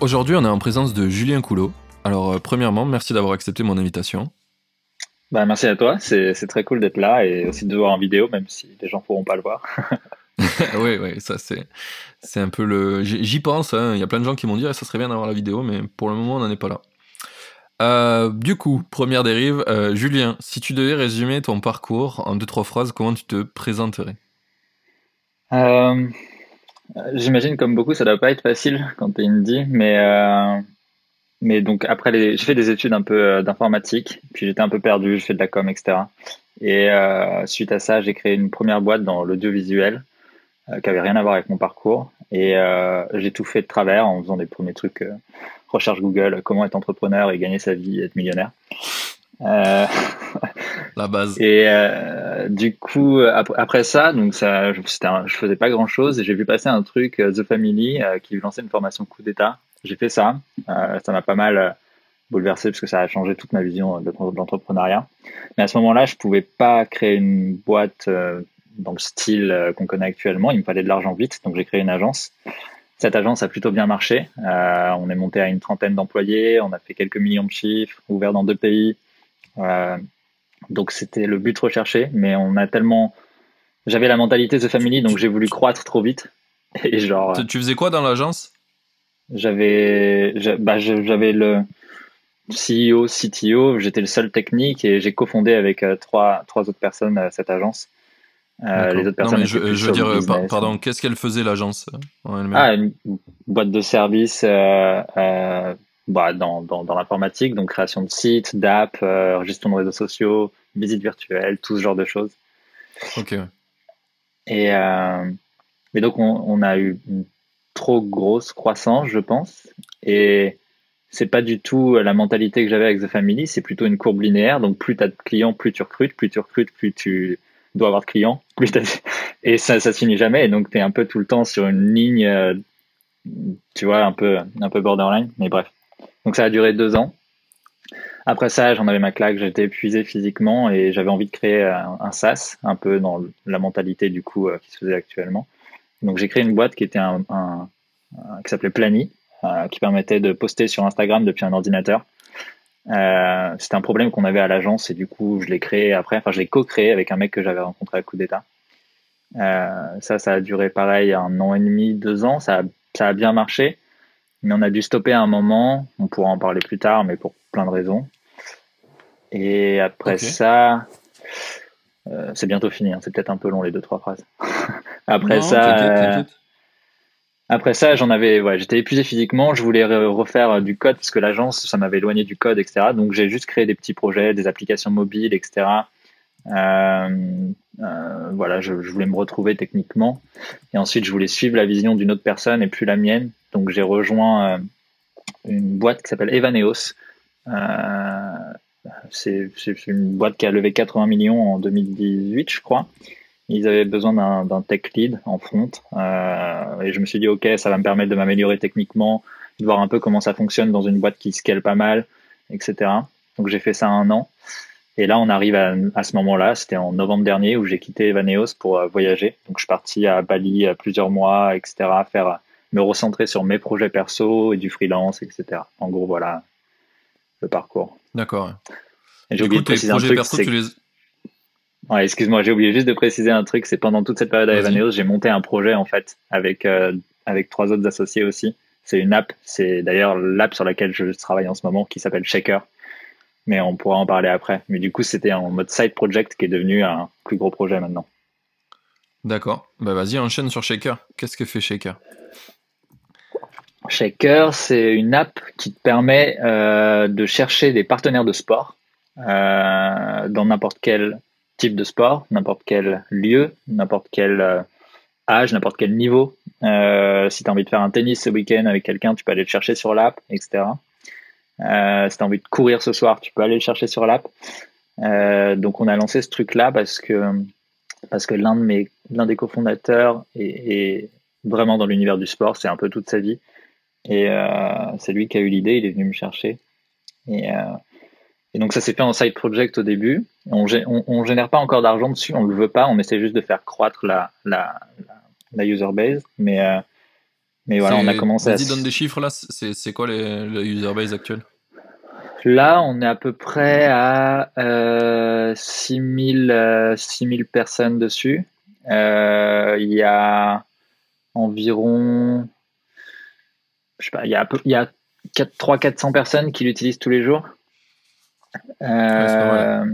Aujourd'hui, on est en présence de Julien Coulot. Alors, euh, premièrement, merci d'avoir accepté mon invitation. Bah, merci à toi, c'est très cool d'être là et aussi de voir en vidéo, même si les gens ne pourront pas le voir. oui, oui, ça c'est c'est un peu le. J'y pense. Hein. Il y a plein de gens qui m'ont dit ah, ça serait bien d'avoir la vidéo, mais pour le moment on n'en est pas là. Euh, du coup, première dérive, euh, Julien, si tu devais résumer ton parcours en deux trois phrases, comment tu te présenterais? Euh, J'imagine comme beaucoup, ça doit pas être facile quand tu es indie, mais mais donc après les, j'ai fait des études un peu d'informatique, puis j'étais un peu perdu, je fais de la com, etc. Et suite à ça, j'ai créé une première boîte dans l'audiovisuel qui avait rien à voir avec mon parcours, et j'ai tout fait de travers en faisant des premiers trucs recherche Google, comment être entrepreneur et gagner sa vie, être millionnaire. Euh, la base. Et euh, du coup, après, ça, donc ça, je, je faisais pas grand chose et j'ai vu passer un truc euh, The Family qui lançait une formation coup d'état. J'ai fait ça. ça m'a pas mal bouleversé parce que ça a changé toute ma vision de, l'entrepreneuriat. Mais à ce moment-là, je pouvais pas créer une boîte dans le style qu'on connaît actuellement. Il me fallait de l'argent vite, donc j'ai créé une agence. Cette agence a plutôt bien marché. Euh, on est monté à une trentaine d'employés, on a fait quelques millions de chiffres, ouvert dans deux pays. Euh, donc c'était le but recherché, mais on a tellement. J'avais la mentalité The Family, donc j'ai voulu croître trop vite. Et genre. Tu faisais quoi dans l'agence? J'avais, bah, j'avais le CEO, CTO. J'étais le seul technique et j'ai cofondé avec euh, trois trois autres personnes cette agence. Euh, les autres personnes. je, veux dire, euh, pardon, qu'est-ce qu'elle faisait l'agence euh, Ah, une boîte de services bah, dans, dans, dans l'informatique, donc création de sites, d'app, gestion de réseaux sociaux, visites virtuelles, tout ce genre de choses. Ok. Et mais donc on, on, a eu une trop grosse croissance, je pense, et c'est pas du tout la mentalité que j'avais avec The Family, c'est plutôt une courbe linéaire. Donc plus tu as de clients, plus tu recrutes, plus tu recrutes, plus tu dois avoir de clients, plus et ça, ça se finit jamais. Et donc, tu es un peu tout le temps sur une ligne, euh, tu vois, un peu, un peu borderline. Mais bref. Donc, ça a duré deux ans. Après ça, j'en avais ma claque, j'étais épuisé physiquement et j'avais envie de créer un, un, SaaS, un peu dans la mentalité du coup euh, qui se faisait actuellement. Donc, j'ai créé une boîte qui était un, un, qui s'appelait Plani, euh, qui permettait de poster sur Instagram depuis un ordinateur. Euh, c'était un problème qu'on avait à l'agence et du coup, je l'ai créé après. Enfin, je l'ai co-créé avec un mec que j'avais rencontré à Coup d'État. Euh, ça, ça a duré pareil un an et demi, deux ans. Ça ça a bien marché, mais on a dû stopper à un moment. On pourra en parler plus tard, mais pour plein de raisons. Et après ça, euh, c'est bientôt fini. Hein. C'est peut-être un peu long les deux trois phrases. après ça, après ça, j'en avais, ouais, j'étais épuisé physiquement. Je voulais refaire du code parce que l'agence, ça m'avait éloigné du code, etc. Donc j'ai juste créé des petits projets, des applications mobiles, etc. Euh, euh, voilà, je, je, voulais me retrouver techniquement. Et ensuite, je voulais suivre la vision d'une autre personne et plus la mienne. Donc j'ai rejoint euh, une boîte qui s'appelle Evaneos. Euh, c'est une boîte qui a levé 80 millions en 2018, je crois. Ils avaient besoin d'un tech lead en front. Euh, et je me suis dit, OK, ça va me permettre de m'améliorer techniquement, de voir un peu comment ça fonctionne dans une boîte qui scale pas mal, etc. Donc j'ai fait ça un an. Et là, on arrive à, ce moment-là, c'était en novembre dernier où j'ai quitté Evaneos pour voyager. Donc je suis parti à Bali plusieurs mois, etc., faire, me recentrer sur mes projets perso et du freelance, etc. En gros, voilà le parcours. D'accord. Et j'ai oublié de préciser un truc, perso, tu les... Ouais, excuse-moi, j'ai oublié juste de préciser un truc. C'est pendant toute cette période à Evaneos, j'ai monté un projet en fait avec euh, avec trois autres associés aussi. C'est une app. C'est d'ailleurs l'app sur laquelle je travaille en ce moment qui s'appelle Shaker. Mais on pourra en parler après. Mais du coup, c'était en mode side project qui est devenu un plus gros projet maintenant. D'accord. Bah vas-y, enchaîne sur Shaker. Qu'est-ce que fait Shaker? Shaker, c'est une app qui te permet euh, de chercher des partenaires de sport euh, dans n'importe quel type de sport, n'importe quel lieu, n'importe quel euh, âge, n'importe quel niveau. Si tu as envie de faire un tennis ce week-end avec quelqu'un, tu peux aller le chercher sur l'app, etc. Si tu as envie de courir ce soir, tu peux aller le chercher sur l'app. Donc on a lancé ce truc-là parce que, parce que l'un de mes, l'un des cofondateurs est, vraiment dans l'univers du sport, c'est un peu toute sa vie. Et c'est lui qui a eu l'idée, il est venu me chercher. Et, et donc ça s'est fait en side project au début. On, on, génère pas encore d'argent dessus, on le veut pas, on essaie juste de faire croître la, la, la user base. Mais, euh, mais voilà, on a commencé à. Vas-y, donne des chiffres là, c'est quoi les, le user base actuel Là, on est à peu près à euh, 6000, euh, personnes dessus. Euh, il y a environ. Je sais pas, il y a, il y a 300-400 personnes qui l'utilisent tous les jours. Euh,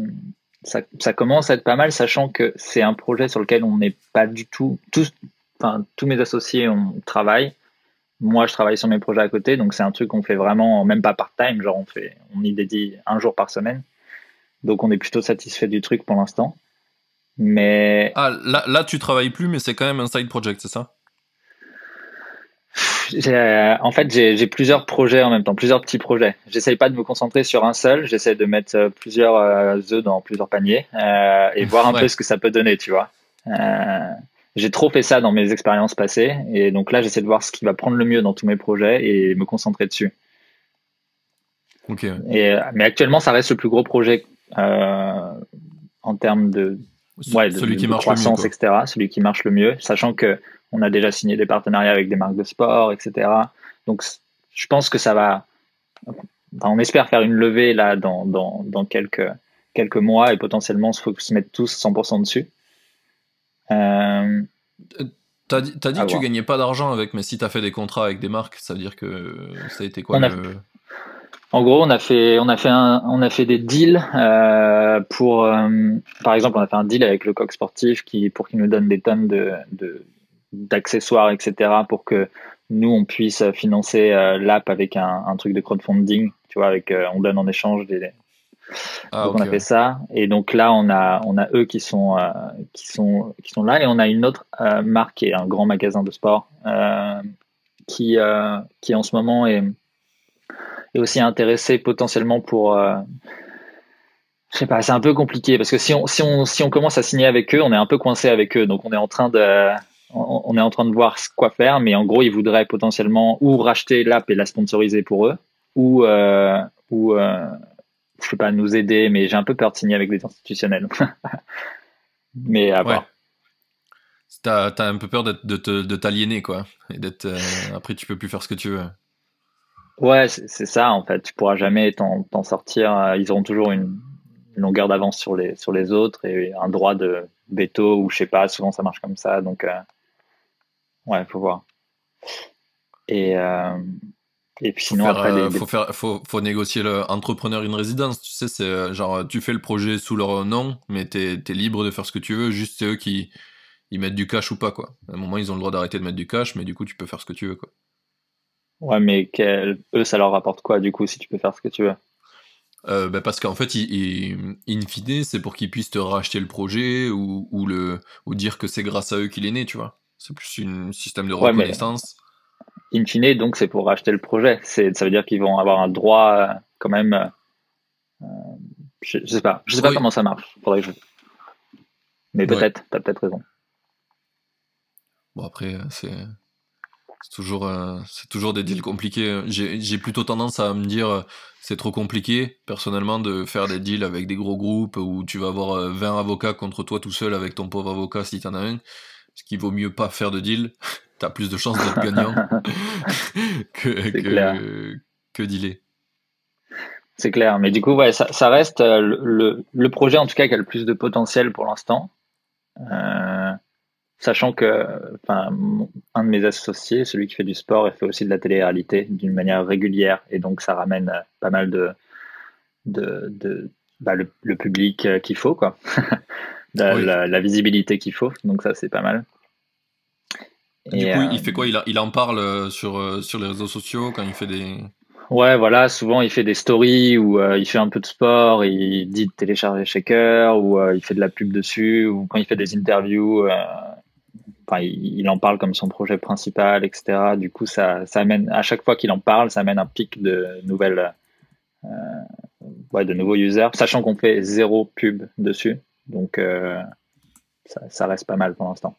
ça, ça, commence à être pas mal, sachant que c'est un projet sur lequel on n'est pas du tout. Tous, enfin, tous mes associés on travaille. Moi, je travaille sur mes projets à côté, donc c'est un truc qu'on fait vraiment, même pas part-time, genre on fait, on y dédie un jour par semaine. Donc on est plutôt satisfait du truc pour l'instant. Mais. Ah, là, là, tu travailles plus, mais c'est quand même un side project, c'est ça? Euh, en fait, j'ai plusieurs projets en même temps, plusieurs petits projets. J'essaye pas de me concentrer sur un seul, j'essaie de mettre euh, plusieurs euh, œufs dans plusieurs paniers et voir un peu ce que ça peut donner, tu vois. j'ai trop fait ça dans mes expériences passées et donc là, j'essaie de voir ce qui va prendre le mieux dans tous mes projets et me concentrer dessus. Ok. Et, mais actuellement, ça reste le plus gros projet en termes de, ouais, de, celui qui marche croissance, etc. Celui qui marche le mieux, sachant que on a déjà signé des partenariats avec des marques de sport, etc. Donc, je pense que ça va. on espère faire une levée là dans, dans, quelques, quelques mois et potentiellement faut se mettre tous 100% dessus. Euh, T'as dit, as dit que tu gagnais pas d'argent avec, mais si tu as fait des contrats avec des marques, ça veut dire que ça a été quoi En gros, on a fait, on a fait, un, on a fait des deals euh, pour, euh, par exemple, on a fait un deal avec le coq sportif qui, pour qu'il nous donne des tonnes de, d'accessoires, etc., pour que nous, on puisse financer euh, l'app avec un, truc de crowdfunding, tu vois, avec, euh, on donne en échange des... Ah, donc on a fait ça et donc là on a on a eux qui sont euh, qui sont qui sont là et on a une autre marque qui est un grand magasin de sport qui qui en ce moment est est aussi intéressé potentiellement pour je sais pas, c'est un peu compliqué parce que si on, si, on, si on commence à signer avec eux, on est un peu coincé avec eux. Donc on est en train de, on est en train de voir quoi faire, mais en gros, ils voudraient potentiellement ou racheter l'app et la sponsoriser pour eux, ou, euh, ou euh, je sais pas, nous aider, mais j'ai un peu peur de signer avec des institutionnels. mais à voir. T'as as un peu peur de t'aliéner, quoi. Et d'être, euh, après, tu peux plus faire ce que tu veux. Ouais, c'est ça, en fait. Tu pourras jamais t'en sortir. Ils auront toujours une, longueur d'avance sur les, sur les autres et un droit de veto ou je sais pas, souvent ça marche comme ça. Donc, euh, Ouais, faut voir. Et, euh, et puis sinon, après. Euh, faut, faire, faut, faut, négocier l'entrepreneur une résidence. Tu sais, c'est euh, genre, tu fais le projet sous leur nom, mais tu es, libre de faire ce que tu veux. Juste, c'est eux qui ils mettent du cash ou pas, quoi. À un moment, ils ont le droit d'arrêter de mettre du cash, mais du coup, tu peux faire ce que tu veux, quoi. Ouais, mais eux, ça leur rapporte quoi, du coup, si tu peux faire ce que tu veux? Bah parce qu'en fait, il, in fine, c'est pour qu'ils puissent te racheter le projet ou, ou, le, ou dire que c'est grâce à eux qu'il est né, tu vois. C'est plus un système de reconnaissance. in fine, donc c'est pour racheter le projet. Ça veut dire qu'ils vont avoir un droit euh, quand même. Euh, je, ne sais pas. Je sais pas comment ça marche. Faudrait que je... Mais peut-être, tu as peut-être raison. Bon après, c'est toujours, euh, c'est toujours des deals compliqués. J'ai plutôt tendance à me dire, c'est trop compliqué, personnellement, de faire des deals avec des gros groupes où tu vas avoir 20 avocats contre toi tout seul avec ton pauvre avocat si tu en as un ce qui vaut mieux pas faire de deal. T'as plus de chances d'être gagnant que, que, que, dealer. C'est clair, mais du coup, ouais, ça, reste euh, le, le, projet en tout cas qui a le plus de potentiel pour l'instant. Euh, sachant que un de mes associés, celui qui fait du sport, il fait aussi de la télé-réalité d'une manière régulière et donc ça ramène euh, pas mal de, de, de bah, le, le, public qu'il faut quoi. la, visibilité qu'il faut. Donc ça, c'est pas mal. du coup, il fait quoi? Il, il, en parle euh, sur, euh, sur les réseaux sociaux quand il fait des... Ouais, voilà, souvent il fait des stories où euh, il fait un peu de sport, il dit de télécharger Shaker, ou il fait de la pub dessus, ou quand il fait des interviews, enfin, il, en parle comme son projet principal, etc. Du coup, ça, ça amène, à chaque fois qu'il en parle, ça amène un pic de nouvelles, euh, ouais, de nouveaux users, sachant qu'on fait zéro pub dessus. Donc, euh, ça, ça, reste pas mal pour l'instant.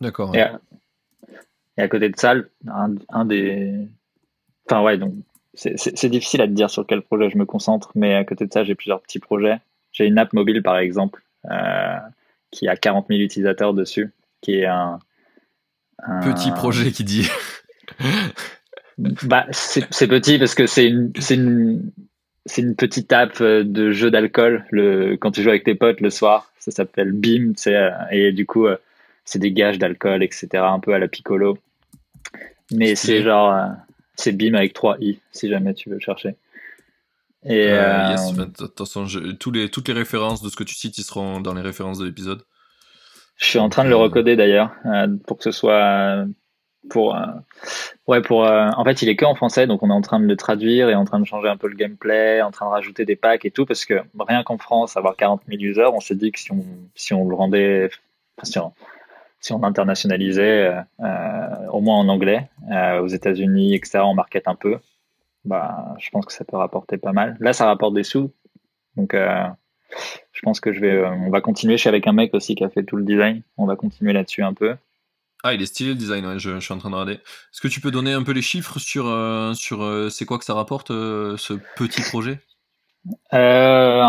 D'accord. Et, à côté de ça, un, un des. Enfin, ouais, donc c'est difficile à te dire sur quel projet je me concentre, mais à côté de ça, j'ai plusieurs petits projets. J'ai une app mobile, par exemple, euh, qui a 40 000 utilisateurs dessus, qui est un. Petit projet qui dit. bah, c'est petit parce que c'est une, une, une, petite app de jeu d'alcool le, quand tu joues avec tes potes le soir. Ça s'appelle Beam, et du coup, euh, c'est des gages d'alcool, etc., un peu à la piccolo. Mais c'est genre. Euh, c'est BIM avec 3 i, si jamais tu veux chercher. Et, euh, yes, euh, tous les, toutes les références de ce que tu cites, ils seront dans les références de l'épisode. Je suis en train de le recoder d'ailleurs, euh, pour que ce soit. Pour, ouais, pour, en fait, il est que en français, donc on est en train de le traduire et en train de changer un peu le gameplay, en train de rajouter des packs et tout, parce que rien qu'en France, avoir 40 000 users, on s'est dit que si on, si on le rendait. Enfin, si on internationalisait, euh, euh, au moins en anglais, euh, aux États-Unis, etc., on market un peu, bah, je pense que ça peut rapporter pas mal. Là, ça rapporte des sous, donc je pense que je vais, on va continuer. Je suis avec un mec aussi qui a fait tout le design. On va continuer là-dessus un peu. Ah, il est stylé le design, je, suis en train de regarder. Est-ce que tu peux donner un peu les chiffres sur, sur c'est quoi que ça rapporte, ce petit projet? Euh,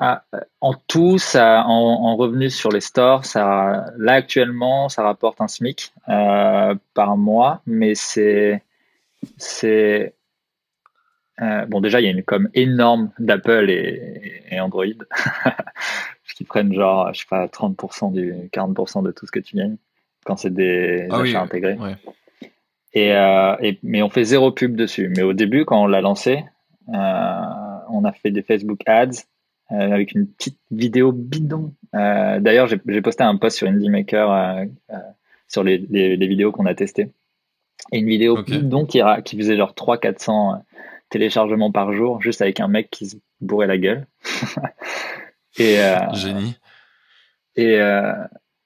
ah, en tout, ça, en, revenu sur les stores, ça, là actuellement, ça rapporte un SMIC euh, par mois, mais c'est, c'est, euh, bon déjà il y a une com énorme d'Apple et, Android, qui prennent genre, je sais pas, 30% du 40% de tout ce que tu gagnes quand c'est des ah achats intégrés. Et, et, mais on fait zéro pub dessus. Mais au début, quand on l'a lancé, on a fait des Facebook ads euh, avec une petite vidéo bidon. Euh, d'ailleurs, j'ai posté un post sur Indie Maker euh, sur les, vidéos qu'on a testées. Et une vidéo bidon qui, qui faisait genre 300-400 téléchargements par jour, juste avec un mec qui se bourrait la gueule. et, Génie. Et,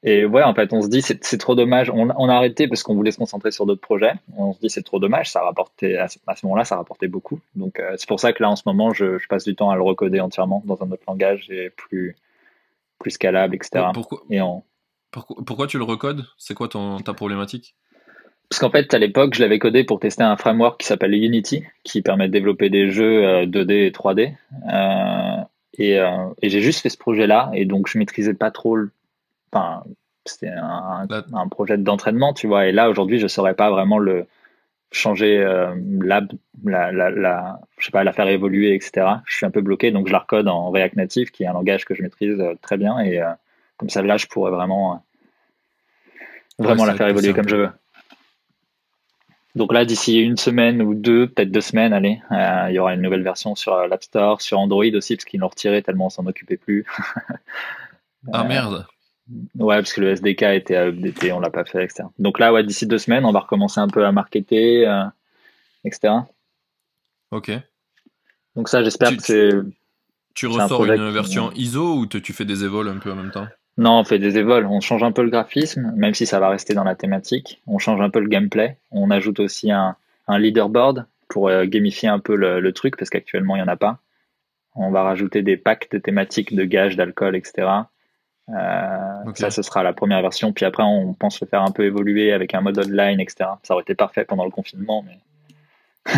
et ouais, en fait, on se dit c'est trop dommage. On, a arrêté parce qu'on voulait se concentrer sur d'autres projets. On se dit c'est trop dommage. Ça rapportait à ce, moment-là, ça rapportait beaucoup. Donc euh, c'est pour ça que là, en ce moment, je, passe du temps à le recoder entièrement dans un autre langage et plus plus scalable, etc. Pourquoi, pourquoi, tu le recodes? C'est quoi ton, ta problématique? Parce qu'en fait, à l'époque, je l'avais codé pour tester un framework qui s'appelle Unity, qui permet de développer des jeux 2D euh, et 3D. Euh, et, et j'ai juste fait ce projet-là, et donc je maîtrisais pas trop le enfin, c'était un, un, projet d'entraînement, tu vois. Et là, aujourd'hui, je ne saurais pas vraiment le changer euh, la, la, la, je sais pas, la faire évoluer, etc. Je suis un peu bloqué, donc je la recode en React Native, qui est un langage que je maîtrise euh, très bien. Et euh, comme ça, là, je pourrais vraiment, vraiment la faire évoluer comme je veux. Donc là, d'ici une semaine ou deux, peut-être deux semaines, allez, il y aura une nouvelle version sur l'App Store, sur Android aussi, parce qu'ils l'ont retiré tellement on s'en occupait plus. ah merde Ouais, parce que le SDK était à updaté, on l'a pas fait, etc. Donc là, ouais, d'ici deux semaines, on va recommencer un peu à marketer, euh, etc. Ok. Donc ça, j'espère que c'est. Tu ressors une version ISO ou tu fais des évols un peu en même temps? Non, on fait des évols. On change un peu le graphisme, même si ça va rester dans la thématique. On change un peu le gameplay. On ajoute aussi un, un leaderboard pour euh, gamifier un peu le, le truc, parce qu'actuellement, il n'y en a pas. On va rajouter des packs de thématiques de gages, d'alcool, etc. Euh, ça, ce sera la première version. Puis après, on pense le faire un peu évoluer avec un mode online, etc. Ça aurait été parfait pendant le confinement, mais.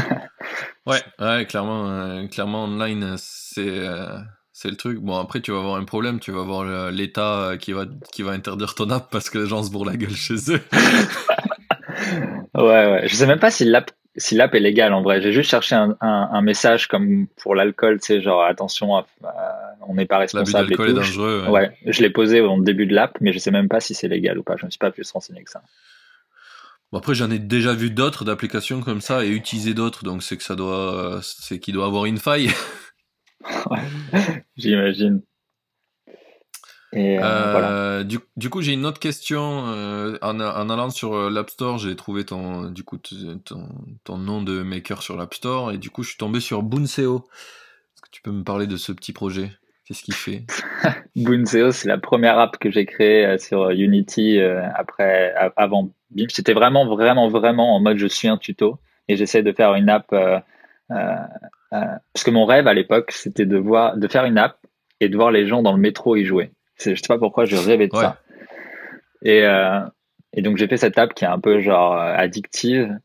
ouais, ouais, clairement, euh, clairement online, c'est euh, c'est le truc. Bon, après, tu vas avoir un problème. Tu vas avoir l'État qui va qui va interdire ton app parce que les gens se bourrent la gueule chez eux. ouais, ouais. Je sais même pas si l'app si l'app est légale en vrai. J'ai juste cherché un, un, message comme pour l'alcool, tu sais, genre attention, on n'est pas responsable. L'abus d'alcool est dangereux. Ouais, je l'ai posé au début de l'app, mais je sais même pas si c'est légal ou pas. Je ne me suis pas plus renseigné que ça. Bon, après, j'en ai déjà vu d'autres d'applications comme ça et utilisé d'autres, donc c'est que ça doit, c'est qu'il doit avoir une faille. J'imagine. Euh, euh, du, du, coup, j'ai une autre question. Euh, en, en, allant sur l'App Store, j'ai trouvé ton, du coup, ton, ton, nom de maker sur l'App Store et du coup, je suis tombé sur Boonseo. Est-ce que tu peux me parler de ce petit projet? Qu'est-ce qu'il fait? Bunseo, c'est la première app que j'ai créée sur Unity après, avant BIM. C'était vraiment, vraiment, vraiment en mode je suis un tuto et j'essaie de faire une app. parce que mon rêve à l'époque, c'était de voir, de faire une app et de voir les gens dans le métro y jouer. Je sais pas pourquoi je rêvais de ça. Et, euh, et donc j'ai fait cette app qui est un peu genre euh, addictive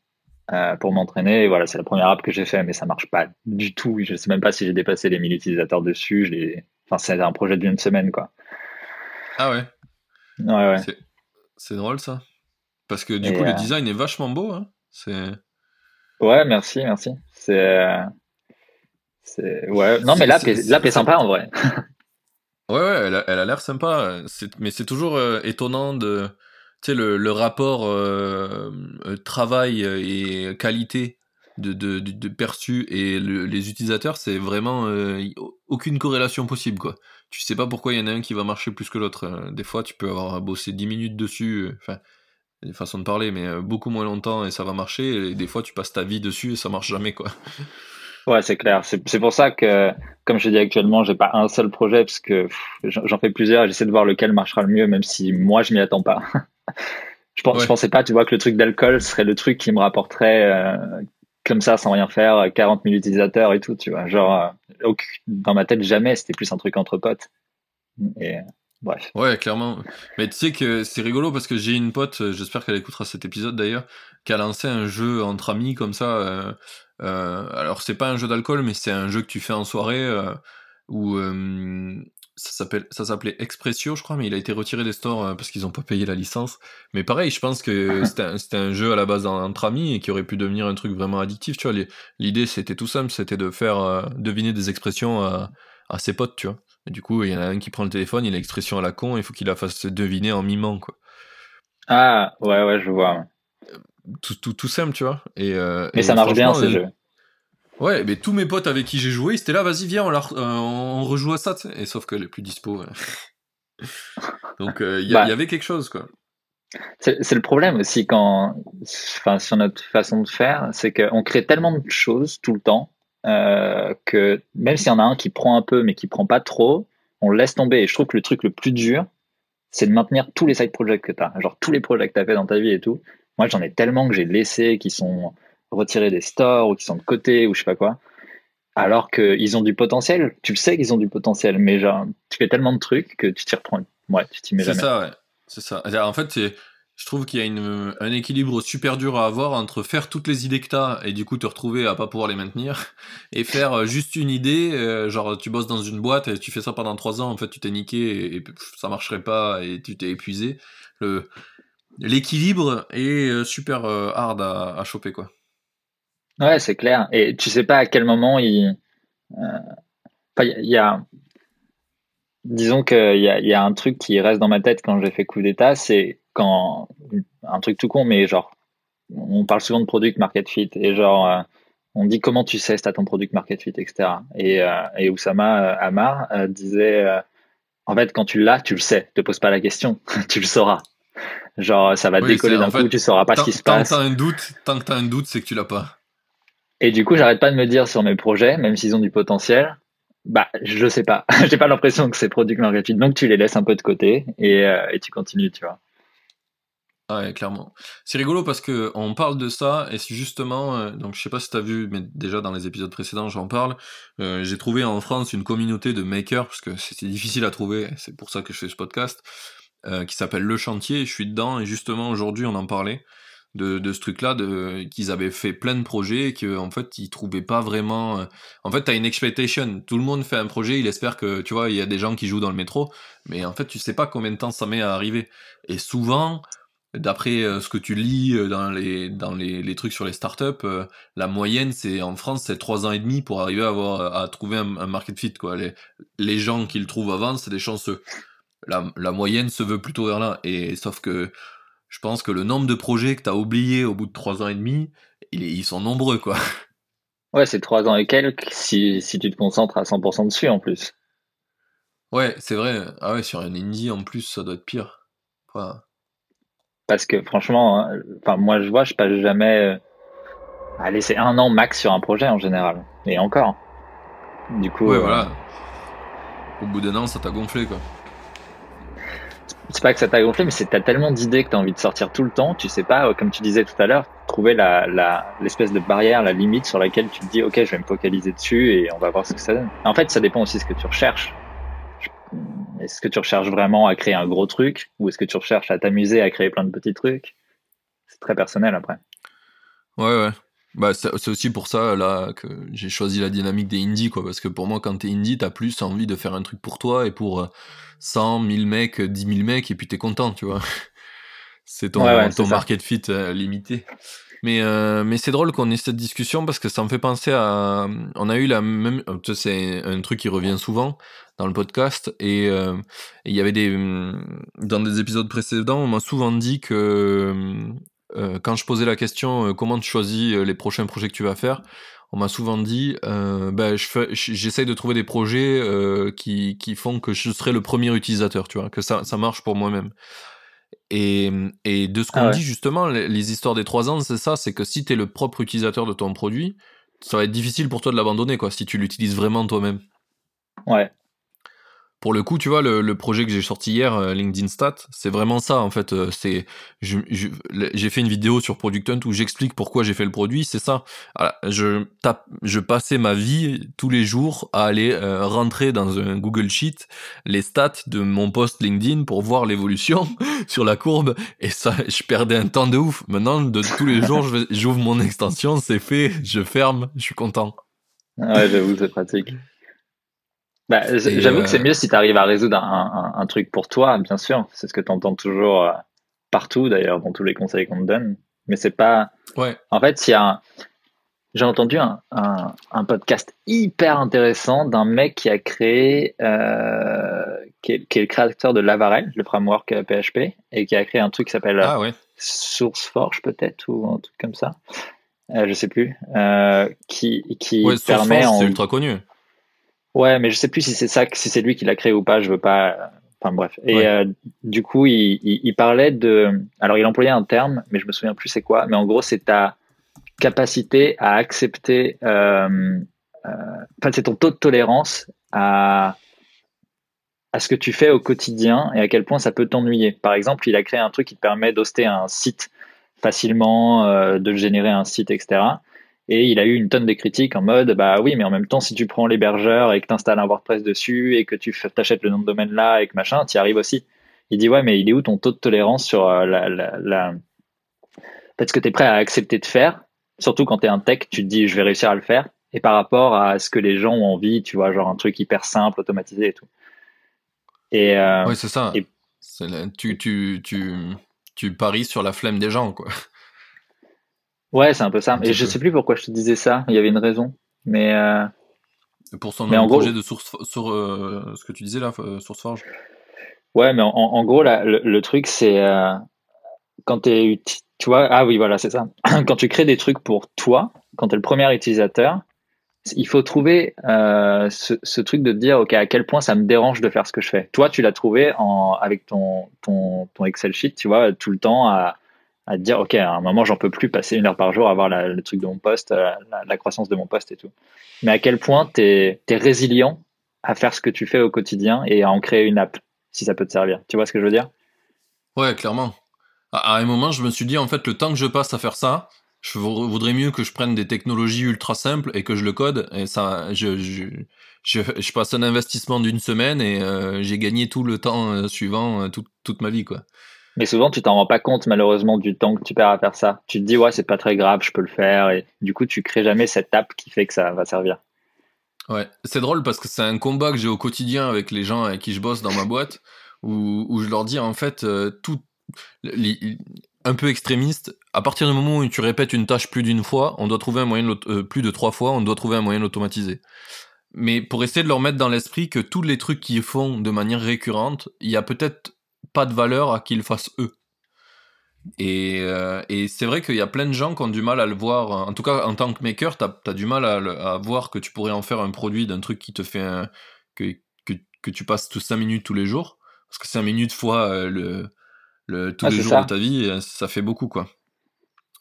euh, pour m'entraîner. Et voilà, c'est la première app que j'ai fait, mais ça marche pas du tout. Je sais même pas si j'ai dépassé les 1000 utilisateurs dessus. Enfin, c'est un projet d'une semaine, quoi. Ah ouais. Ouais, ouais. C'est drôle ça. Parce que du coup, le design est vachement beau. Hein. C'est. Ouais, merci, merci. C'est. Ouais. Non, mais l'app est, est sympa en vrai. Ouais, elle a, l'air sympa. Mais c'est toujours euh, étonnant de. Tu sais, le, rapport euh, euh, travail et qualité de, perçu et les utilisateurs, c'est vraiment aucune corrélation possible, quoi. Tu sais pas pourquoi il y en a un qui va marcher plus que l'autre. Des fois, tu peux avoir bossé 10 minutes dessus. Enfin, une façon de parler, mais beaucoup moins longtemps et ça va marcher. Et des fois, tu passes ta vie dessus et ça marche jamais, quoi. Ouais, c'est clair. C'est pour ça que, comme je dis actuellement, j'ai pas un seul projet parce que j'en fais plusieurs et j'essaie de voir lequel marchera le mieux, même si moi je m'y attends pas. je, pense, je pensais pas, tu vois, que le truc d'alcool serait le truc qui me rapporterait euh, comme ça, sans rien faire, 40 000 utilisateurs et tout, tu vois. Genre, euh, dans ma tête, jamais, c'était plus un truc entre potes. Et bref. Ouais, clairement. Mais tu sais que c'est rigolo parce que j'ai une pote, j'espère qu'elle écoutera cet épisode d'ailleurs, qui a lancé un jeu entre amis comme ça. Euh, euh, alors c'est pas un jeu d'alcool, mais c'est un jeu que tu fais en soirée euh, où euh, ça s'appelle ça s'appelait Expressio je crois mais il a été retiré des stores parce qu'ils ont pas payé la licence mais pareil je pense que c'était un, jeu à la base entre amis et qui aurait pu devenir un truc vraiment addictif tu vois l'idée c'était tout simple c'était de faire deviner des expressions à, à, ses potes tu vois du coup il y en a un qui prend le téléphone il a l'expression à la con il faut qu'il la fasse deviner en mimant quoi ah ouais ouais je vois tout, tout, tout, simple, tu vois. Et, euh, mais ça marche bien ce jeu. Ouais, mais tous mes potes avec qui j'ai joué, c'était là, vas-y, viens, on, la, euh, on rejoue à ça. Et sauf que les plus dispo. Donc il euh, y, bah. y, avait quelque chose, quoi. C'est le problème aussi quand, enfin, sur notre façon de faire, c'est qu'on crée tellement de choses tout le temps que même s'il y en a un qui prend un peu mais qui prend pas trop, on le laisse tomber. Et je trouve que le truc le plus dur, c'est de maintenir tous les side projects que tu as, genre tous les projets que tu as fait dans ta vie et tout. Moi, j'en ai tellement que j'ai laissé, qui sont retirés des stores ou qui sont de côté ou je sais pas quoi. Alors qu'ils ont du potentiel. Tu le sais qu'ils ont du potentiel, mais genre, tu fais tellement de trucs que tu t'y reprends. Ouais, tu t'y mets jamais. C'est ça, ouais. C'est ça. En fait, je trouve qu'il y a une, un équilibre super dur à avoir entre faire toutes les idées que tu as et du coup te retrouver à pas pouvoir les maintenir et faire euh, juste une idée, euh, genre tu bosses dans une boîte et tu fais ça pendant trois ans, en fait tu t'es niqué et, ça marcherait pas et tu t'es épuisé. L'équilibre est euh, super hard à, choper quoi. Ouais, c'est clair. Et tu sais pas à quel moment il. Il y, a. Disons qu'il a, y a un truc qui reste dans ma tête quand j'ai fait coup d'état, c'est quand. Un truc tout con, mais genre. On parle souvent de product market fit et genre. on dit comment tu sais si as ton product market fit, etc. Et, et Oussama Amar disait. en fait, quand tu l'as, tu le sais. Te pose pas la question. tu le sauras. Genre, ça va décoller d'un coup, tu sauras pas ce qui se passe. Tant que t'as un doute, tant que as un doute, c'est que tu l'as pas. Et du coup, j'arrête pas de me dire sur mes projets, même s'ils ont du potentiel, bah, je sais pas. J'ai pas l'impression que c'est produit marketing. Donc, tu les laisses un peu de côté et, euh, et tu continues, tu vois. Ouais, clairement. C'est rigolo parce que on parle de ça et c'est justement, euh, donc je sais pas si tu as vu, mais déjà dans les épisodes précédents j'en parle. Euh, j'ai trouvé en France une communauté de makers parce que c'était difficile à trouver. C'est pour ça que je fais ce podcast. Euh, qui s'appelle Le Chantier, je suis dedans, et justement aujourd'hui on en parlait de, de ce truc-là, qu'ils avaient fait plein de projets, et qu'en fait ils trouvaient pas vraiment... En fait t'as une expectation, tout le monde fait un projet, il espère que, tu vois, il y a des gens qui jouent dans le métro, mais en fait tu sais pas combien de temps ça met à arriver. Et souvent, d'après euh, ce que tu lis dans les, dans les, les trucs sur les startups, la moyenne, c'est en France, c'est trois ans et demi pour arriver à, avoir, à trouver un, un market fit. Quoi. Les, les gens qui le trouvent avant, c'est des chanceux la, moyenne se veut plutôt vers là. Et sauf que je pense que le nombre de projets que tu as oubliés au bout de trois ans et demi, ils, sont nombreux, quoi. Ouais, c'est trois ans et quelques si, tu te concentres à 100% dessus en plus. Ouais, c'est vrai. Ah ouais, sur un indie en plus, ça doit être pire. Parce que franchement, hein, enfin moi je vois, je passe jamais. Euh, allez, c'est un an max sur un projet en général. Et encore. Du coup. Ouais, euh, voilà. Au bout d'un an, ça t'a gonflé, quoi. C'est pas que ça t'a gonflé, mais c'est t'as tellement d'idées que t'as envie de sortir tout le temps. Tu sais pas, comme tu disais tout à l'heure, trouver la, la, l'espèce de barrière, la limite sur laquelle tu te dis, ok, je vais me focaliser dessus et on va voir ce que ça donne. En fait, ça dépend aussi de ce que tu recherches. Est-ce que tu recherches vraiment à créer un gros truc ou est-ce que tu recherches à t'amuser à créer plein de petits trucs? C'est très personnel après. Ouais, ouais. Bah, c'est aussi pour ça là que j'ai choisi la dynamique des indies, quoi. Parce que pour moi, quand t'es indie, t'as plus envie de faire un truc pour toi et pour 100, euh, 1000 mecs, 10 000 mecs, et puis t'es content, tu vois. c'est ton, ton market fit euh, limité. Mais, euh, mais c'est drôle qu'on ait cette discussion parce que ça me fait penser à. On a eu la même. Sais, c'est un truc qui revient souvent dans le podcast. Et il y avait des. Dans des épisodes précédents, on m'a souvent dit que euh, quand je posais la question euh, comment tu choisis euh, les prochains projets que tu vas faire, on m'a souvent dit bah, j'essaye de trouver des projets qui, qui, font que je serai le premier utilisateur, tu vois, que ça, ça marche pour moi-même. Et, et, de ce qu'on ah dit justement, les, histoires des trois ans, c'est ça, c'est que si tu es le propre utilisateur de ton produit, ça va être difficile pour toi de l'abandonner, quoi, si tu l'utilises vraiment toi-même. Ouais, pour le coup, tu vois, le, projet que j'ai sorti hier, euh, LinkedIn Stat, c'est vraiment ça en fait. Euh, c'est, j'ai fait une vidéo sur Product Hunt où j'explique pourquoi j'ai fait le produit. C'est ça. je tape, je passais ma vie tous les jours à aller euh, rentrer dans un Google Sheet les stats de mon post LinkedIn pour voir l'évolution sur la courbe. Et ça, je perdais un temps de ouf. Maintenant, de tous les jours, j'ouvre mon extension, c'est fait, je ferme, je suis content. Ouais, j'avoue, c'est pratique. Bah, J'avoue que c'est euh, mieux si tu arrives à résoudre un, un, un, truc pour toi, bien sûr. C'est ce que tu entends toujours euh, partout, d'ailleurs, dans tous les conseils qu'on te donne. Mais c'est pas. Ouais. En fait, il y a. J'ai entendu un, un, podcast hyper intéressant d'un mec qui a créé, euh, qui, est, qui, est, le créateur de Lavarel, le framework PHP, et qui a créé un truc qui s'appelle ah, ouais. SourceForge peut-être ou un truc comme ça. Euh, je sais plus. Euh, qui qui ouais, permet. En... C'est ultra connu. Ouais, mais je sais plus si c'est ça, si c'est lui qui l'a créé ou pas. Je veux pas. Enfin bref. Et euh, du coup, il, il, parlait de. Alors, il employait un terme, mais je me souviens plus c'est quoi. Mais en gros, c'est ta capacité à accepter. Euh, euh, enfin, c'est ton taux de tolérance à à ce que tu fais au quotidien et à quel point ça peut t'ennuyer. Par exemple, il a créé un truc qui te permet d'hoster un site facilement, euh, de générer un site, etc. Et il a eu une tonne de critiques en mode, bah oui, mais en même temps, si tu prends l'hébergeur et que tu installes un WordPress dessus et que tu t'achètes le nom de domaine là et que machin, tu y arrives aussi. Il dit, ouais, mais il est où ton taux de tolérance sur euh, la, la, la... peut-être ce que tu es prêt à accepter de faire, surtout quand tu es un tech, tu te dis, je vais réussir à le faire, et par rapport à ce que les gens ont envie, tu vois, genre un truc hyper simple, automatisé et tout. Et, euh, oui, c'est ça. Tu, tu, tu, tu paries sur la flemme des gens, quoi. Ouais, c'est un peu ça. Et je sais plus pourquoi je te disais ça. Il y avait une raison. Mais. Euh... Pour son mais projet de source sur euh, ce que tu disais là, euh, SourceForge. Ouais, mais en, gros, là, le, truc, c'est euh, quand tu es. Tu vois, ah oui, voilà, c'est ça. quand tu crées des trucs pour toi, quand tu es le premier utilisateur, il faut trouver ce, ce, truc de te dire, OK, à quel point ça me dérange de faire ce que je fais. Toi, tu l'as trouvé en, avec ton, ton, ton Excel sheet, tu vois, tout le temps à à te dire, OK, à un moment, j'en peux plus passer une heure par jour à voir le truc de mon poste, euh, la, croissance de mon poste et tout. Mais à quel point tu es, résilient à faire ce que tu fais au quotidien et à en créer une app, si ça peut te servir. Tu vois ce que je veux dire? Ouais, clairement. À, un moment, je me suis dit, en fait, le temps que je passe à faire ça, je voudrais mieux que je prenne des technologies ultra simples et que je le code. Et ça, je, je, je, passe un investissement d'une semaine et euh, j'ai gagné tout le temps euh, suivant, toute ma vie, quoi. Mais souvent, tu t'en rends pas compte, malheureusement, du temps que tu perds à faire ça. Tu te dis, ouais, c'est pas très grave, je peux le faire. Et du coup, tu crées jamais cette app qui fait que ça va servir. Ouais, c'est drôle parce que c'est un combat que j'ai au quotidien avec les gens avec qui je bosse dans ma boîte, où, je leur dis, en fait, euh, tout. un peu extrémiste, à partir du moment où tu répètes une tâche plus d'une fois, on doit trouver un moyen, euh, plus de trois fois, on doit trouver un moyen d'automatiser. Mais pour essayer de leur mettre dans l'esprit que tous les trucs qu'ils font de manière récurrente, il y a peut-être pas de valeur à qu'ils fassent eux. Et, euh, et c'est vrai qu'il y a plein de gens qui ont du mal à le voir. En tout cas, en tant que maker, tu as, du mal à, voir que tu pourrais en faire un produit d'un truc qui te fait que, que, que, tu passes tous 5 minutes tous les jours. Parce que 5 minutes fois euh, le, le, tous ah, les jours de ta vie, euh, ça fait beaucoup, quoi.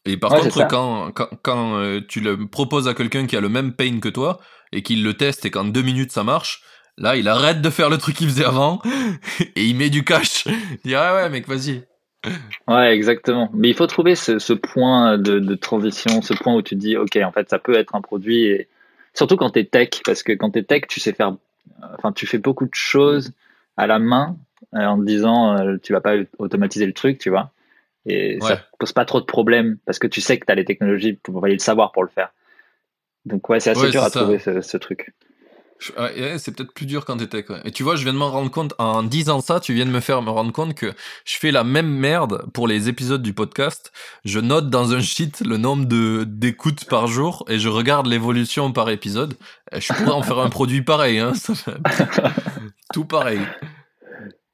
Et par contre, quand, quand, quand tu le proposes à quelqu'un qui a le même pain que toi et qu'il le teste et qu'en deux minutes ça marche, Là, il arrête de faire le truc qu'il faisait avant et il met du cash. Il dit ah ouais mec, vas-y. Ouais, exactement. Mais il faut trouver ce, ce point de, de, transition, ce point où tu te dis ok, en fait, ça peut être un produit et surtout quand tu es tech, parce que quand tu es tech, tu sais faire, enfin, tu fais beaucoup de choses à la main euh, en te disant euh, tu vas pas automatiser le truc, tu vois. Et ça pose pas trop de problèmes parce que tu sais que tu as les technologies pour le savoir pour le faire. Donc ouais, c'est assez dur à trouver ce, ce truc. C'est peut-être plus dur quand tech. Et tu vois, je viens de m'en rendre compte, en disant ça, tu viens de me faire me rendre compte que je fais la même merde pour les épisodes du podcast. Je note dans un sheet le nombre de d'écoutes par jour et je regarde l'évolution par épisode. je pourrais en faire un produit pareil, hein. Tout pareil.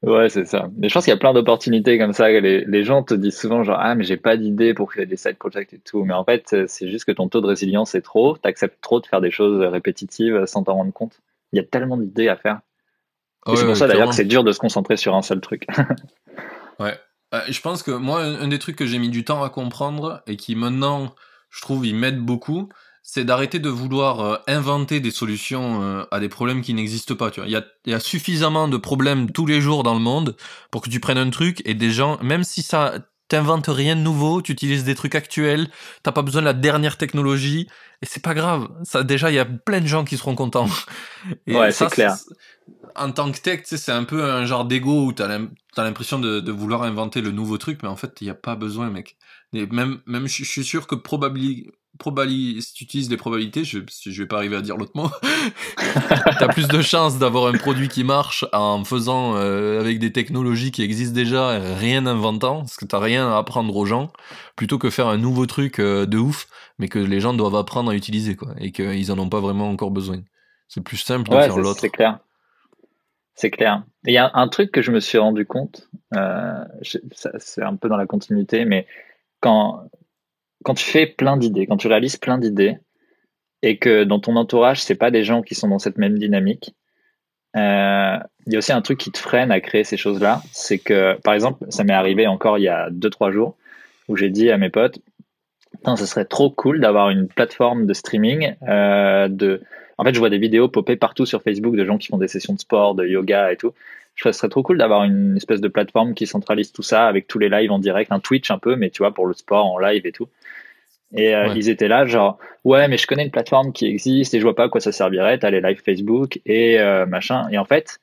Ouais, c'est ça. Mais je pense qu'il y a plein d'opportunités comme ça. Les, les, gens te disent souvent genre ah mais j'ai pas d'idée pour créer des side projects et tout. Mais en fait c'est juste que ton taux de résilience est trop. T'acceptes trop de faire des choses répétitives sans t'en rendre compte. Il y a tellement d'idées à faire. c'est pour ça d'ailleurs que c'est dur de se concentrer sur un seul truc. ouais. Euh, je pense que moi un des trucs que j'ai mis du temps à comprendre et qui maintenant je trouve il m'aide beaucoup, c'est d'arrêter de vouloir euh, inventer des solutions euh, à des problèmes qui n'existent pas. Tu vois, il y a, y a, suffisamment de problèmes tous les jours dans le monde pour que tu prennes un truc et des gens, même si ça t'invente rien de nouveau, tu utilises des trucs actuels, t'as pas besoin de la dernière technologie et c'est pas grave. Ça déjà, il y a plein de gens qui seront contents. Et ouais, c'est clair. En tant que tech, c'est un peu un genre d'ego où t'as l'impression de, de, vouloir inventer le nouveau truc, mais en fait, il n'y a pas besoin, mec. Et même, même, je suis sûr que probablement si tu utilises les probabilités, je, je vais pas arriver à dire l'autre mot, tu as plus de chances d'avoir un produit qui marche en faisant euh, avec des technologies qui existent déjà rien inventant, parce que tu rien à apprendre aux gens, plutôt que faire un nouveau truc euh, de ouf, mais que les gens doivent apprendre à utiliser, quoi, et qu'ils en ont pas vraiment encore besoin. C'est plus simple de faire l'autre. C'est clair. C'est clair. Il y a un truc que je me suis rendu compte, euh, c'est un peu dans la continuité, mais quand quand tu fais plein d'idées, quand tu réalises plein d'idées, et que dans ton entourage, c'est pas des gens qui sont dans cette même dynamique, euh, il y a aussi un truc qui te freine à créer ces choses-là. C'est que, par exemple, ça m'est arrivé encore il y a 2-3 jours, où j'ai dit à mes potes, ce serait trop cool d'avoir une plateforme de streaming. Euh, de... En fait, je vois des vidéos popper partout sur Facebook de gens qui font des sessions de sport, de yoga et tout. Je trouve ce serait trop cool d'avoir une espèce de plateforme qui centralise tout ça avec tous les lives en direct, un Twitch un peu, mais tu vois, pour le sport en live et tout. Et euh, ils étaient là, genre, ouais, mais je connais une plateforme qui existe et je vois pas à quoi ça servirait. T'as les live Facebook et euh, machin. Et en fait,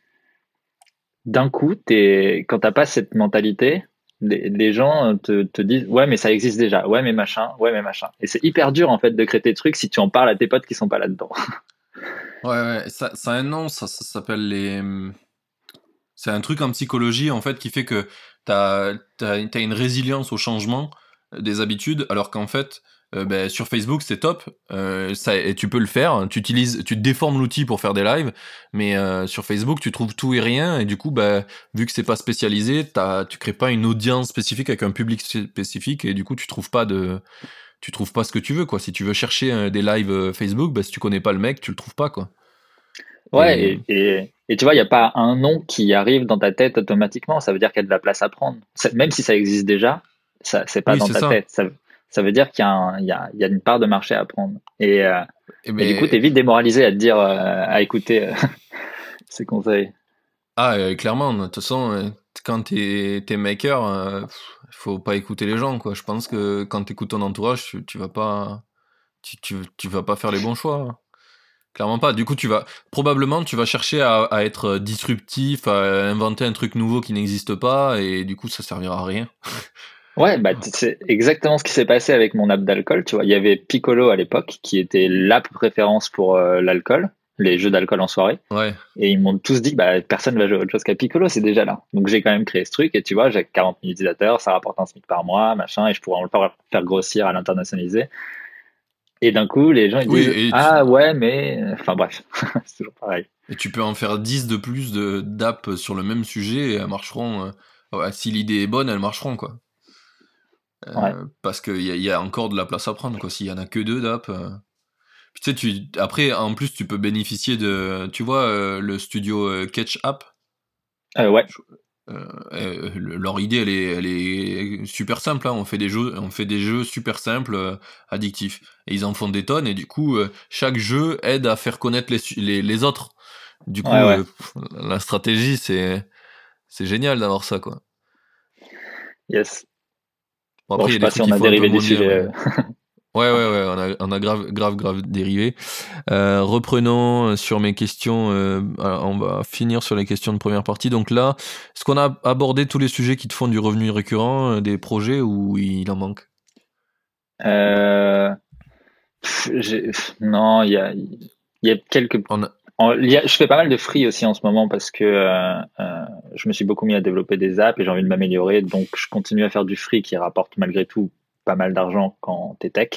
d'un coup, es, quand t'as pas cette mentalité, les, gens te, te, disent, ouais, mais ça existe déjà. Ouais, mais machin. Ouais, mais machin. Et c'est hyper dur, en fait, de créer des trucs si tu en parles à tes potes qui sont pas là-dedans. ouais, ouais. Ça, ça a un nom, ça, ça s'appelle les. C'est un truc en psychologie, en fait, qui fait que t'as as, as une résilience au changement des habitudes, alors qu'en fait, euh, ben, sur Facebook c'est top, euh, ça, et tu peux le faire, tu utilises, tu déformes l'outil pour faire des lives, mais euh, sur Facebook tu trouves tout et rien, et du coup, ben, vu que c'est pas spécialisé, as, tu crées pas une audience spécifique avec un public spécifique, et du coup tu trouves pas de, tu trouves pas ce que tu veux quoi. Si tu veux chercher des lives Facebook, ben, si tu connais pas le mec, tu le trouves pas quoi. Ouais, et, et, tu vois, il n'y a pas un nom qui arrive dans ta tête automatiquement, ça veut dire qu'il y a de la place à prendre. Même si ça existe déjà, ça c'est pas dans ta tête. Ça, ça veut dire qu'il y, y, y, a une part de marché à prendre. Et, euh, du coup, tu es vite démoralisé à te dire, euh, à écouter euh, ces conseils. Ah, clairement. De toute façon, quand tu es, maker, il faut pas écouter les gens. Quoi. Je pense que quand tu écoutes ton entourage, tu, tu vas pas. Tu, tu, tu, vas pas faire les bons choix. Clairement pas. Du coup, tu vas probablement tu vas chercher à, à, être disruptif, à inventer un truc nouveau qui n'existe pas, et du coup, ça servira à rien. Ouais, bah, c'est exactement ce qui s'est passé avec mon app d'alcool. Tu vois, il y avait Piccolo à l'époque qui était l'app préférence pour euh, l'alcool, les jeux d'alcool en soirée. Ouais. Et ils m'ont tous dit, bah, personne va jouer autre chose qu'à Piccolo, c'est déjà là. Donc j'ai quand même créé ce truc et tu vois, j'ai 40 000 utilisateurs, ça rapporte un SMIC par mois, machin, et je pourrais le faire grossir à l'internationaliser. Et d'un coup, les gens ils disent Ah ouais, mais. Enfin bref, c'est toujours pareil. Et tu peux en faire 10 de plus d'apps sur le même sujet et elles marcheront. Euh, si l'idée est bonne, elles marcheront quoi. Euh, parce qu'il y, y, a encore de la place à prendre, quoi. S'il y en a que deux d'app. Euh. tu sais, tu, après, en plus, tu peux bénéficier de. Tu vois, euh, le studio Catch App? Ouais. Leur idée, elle est, elle est super simple. Hein. On, fait des jeux, on fait des jeux super simples, addictifs. Et ils en font des tonnes. Et du coup, chaque jeu aide à faire connaître les, les, les autres. Du coup, euh, la stratégie, c'est c'est génial d'avoir ça, quoi. Yes. Bon, après, il y a des trucs on a dérivé du sujet. Ouais, ouais, ouais, on a, on a grave, grave, grave dérivé. Euh, reprenons sur mes questions. Euh, on va finir sur les questions de première partie. Donc là, est-ce qu'on a abordé tous les sujets qui te font du revenu récurrent, euh, des projets, ou il en manque? Euh, Non, il y a, y a quelques. je fais pas mal de free aussi en ce moment parce que je me suis beaucoup mis à développer des apps et j'ai envie de m'améliorer. Donc, je continue à faire du free qui rapporte malgré tout pas mal d'argent quand tu es tech,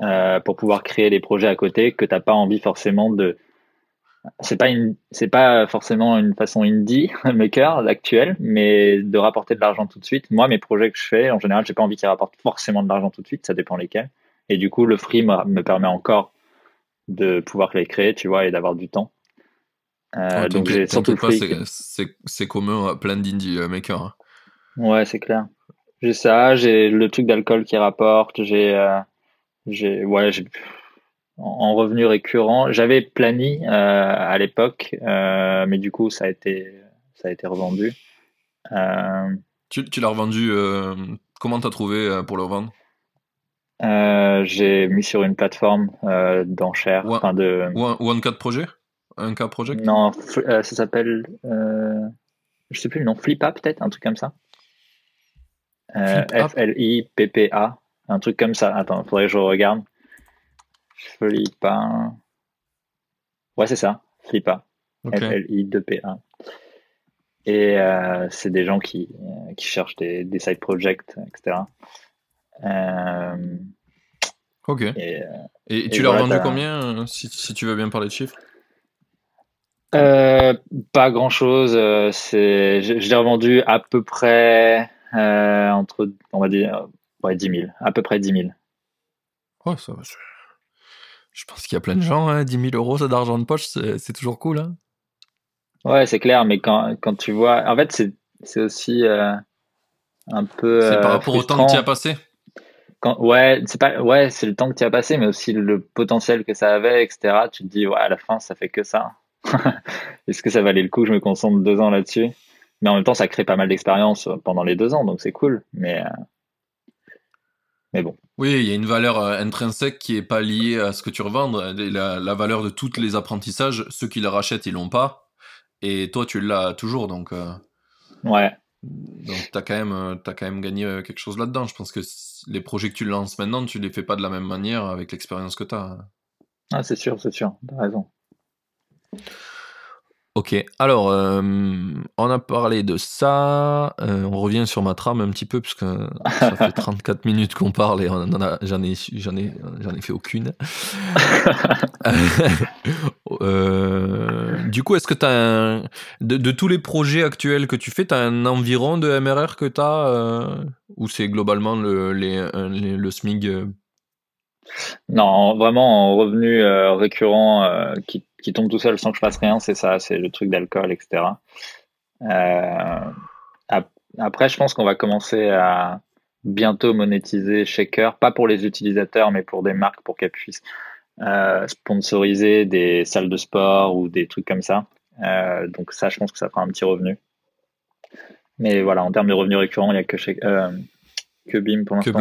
euh, pour pouvoir créer des projets à côté que tu n'as pas envie forcément de. C'est pas une, c'est pas forcément une façon indie maker actuelle, mais de rapporter de l'argent tout de suite. Moi, mes projets que je fais, en général, j'ai pas envie qu'ils rapportent forcément de l'argent tout de suite. Ça dépend lesquels. Et du coup, le free me, permet encore de pouvoir les créer, tu vois, et d'avoir du temps. Euh, donc j'ai surtout C'est commun à plein d'indie euh, makers. Hein. Ouais, c'est clair. J'ai ça, j'ai le truc d'alcool qui rapporte, j'ai, euh, j'ai, ouais, j'ai, en revenu récurrent, j'avais Plani euh, à l'époque, euh, mais du coup ça a été, ça a été revendu. Tu, tu l'as revendu, comment t'as trouvé pour le revendre? J'ai mis sur une plateforme d'enchères, enfin de. One, Cat Project? Un cas Project? Non, ça s'appelle, je sais plus le nom, Flipa peut-être, un truc comme ça. F-L-I-P-P-A, un truc comme ça. Attends, il faudrait que je regarde. Flipa. Ouais, c'est ça, Flipa. F-L-I-2-P-A. Et euh, c'est des gens qui, euh, qui cherchent des, des, side projects, etc. Euh, ok. Et, et tu l'as vendu combien, si, si, tu veux bien parler de chiffres? Pas grand chose. je l'ai revendu à peu près euh, entre, on va dire, ouais, 10 000, à peu près 10 000. Ouais, ça, je, je pense qu'il y a plein de gens, hein, 10 000 euros d'argent de poche, c'est toujours cool. Hein. Ouais, c'est clair, mais quand, quand tu vois. En fait, c'est aussi euh, un peu. C'est par rapport au temps que tu as passé quand, ouais, c'est pas, ouais, c'est le temps que tu as passé, mais aussi le potentiel que ça avait, etc. Tu te dis, ouais, à la fin, ça fait que ça. Est-ce que ça valait le coup que je me concentre deux ans là-dessus? Mais en même temps, ça crée pas mal d'expérience pendant les deux ans, donc c'est cool. Mais, euh, mais bon. Oui, il y a une valeur euh, intrinsèque qui n'est pas liée à ce que tu revends. La, la, valeur de tous les apprentissages, ceux qui la rachètent, ils l'ont pas. Et toi, tu l'as toujours. Donc, euh, ouais. Donc, tu as, quand même, as quand même gagné quelque chose là-dedans. Je pense que les projets que tu lances maintenant, tu les fais pas de la même manière avec l'expérience que tu as. Ah, c'est sûr, c'est sûr. Tu as raison. Ok, alors euh, on a parlé de ça, euh, on revient sur ma trame un petit peu puisque ça fait 34 minutes qu'on parle et j'en ai, j'en ai, j'en ai fait aucune. Euh, du coup, est-ce que tu as de, tous les projets actuels que tu fais, tu as un environ de MRR que tu as ou c'est globalement le, le SMIG Non, vraiment en revenu récurrent qui qui tombe tout seul sans que je fasse rien, c'est ça, c'est le truc d'alcool, etc. Euh, après, je pense qu'on va commencer à bientôt monétiser Shaker, pas pour les utilisateurs, mais pour des marques, pour qu'elles puissent euh, sponsoriser des salles de sport ou des trucs comme ça. Euh, donc ça, je pense que ça fera un petit revenu. Mais voilà, en termes de revenus récurrents, il n'y a que, que BIM pour l'instant,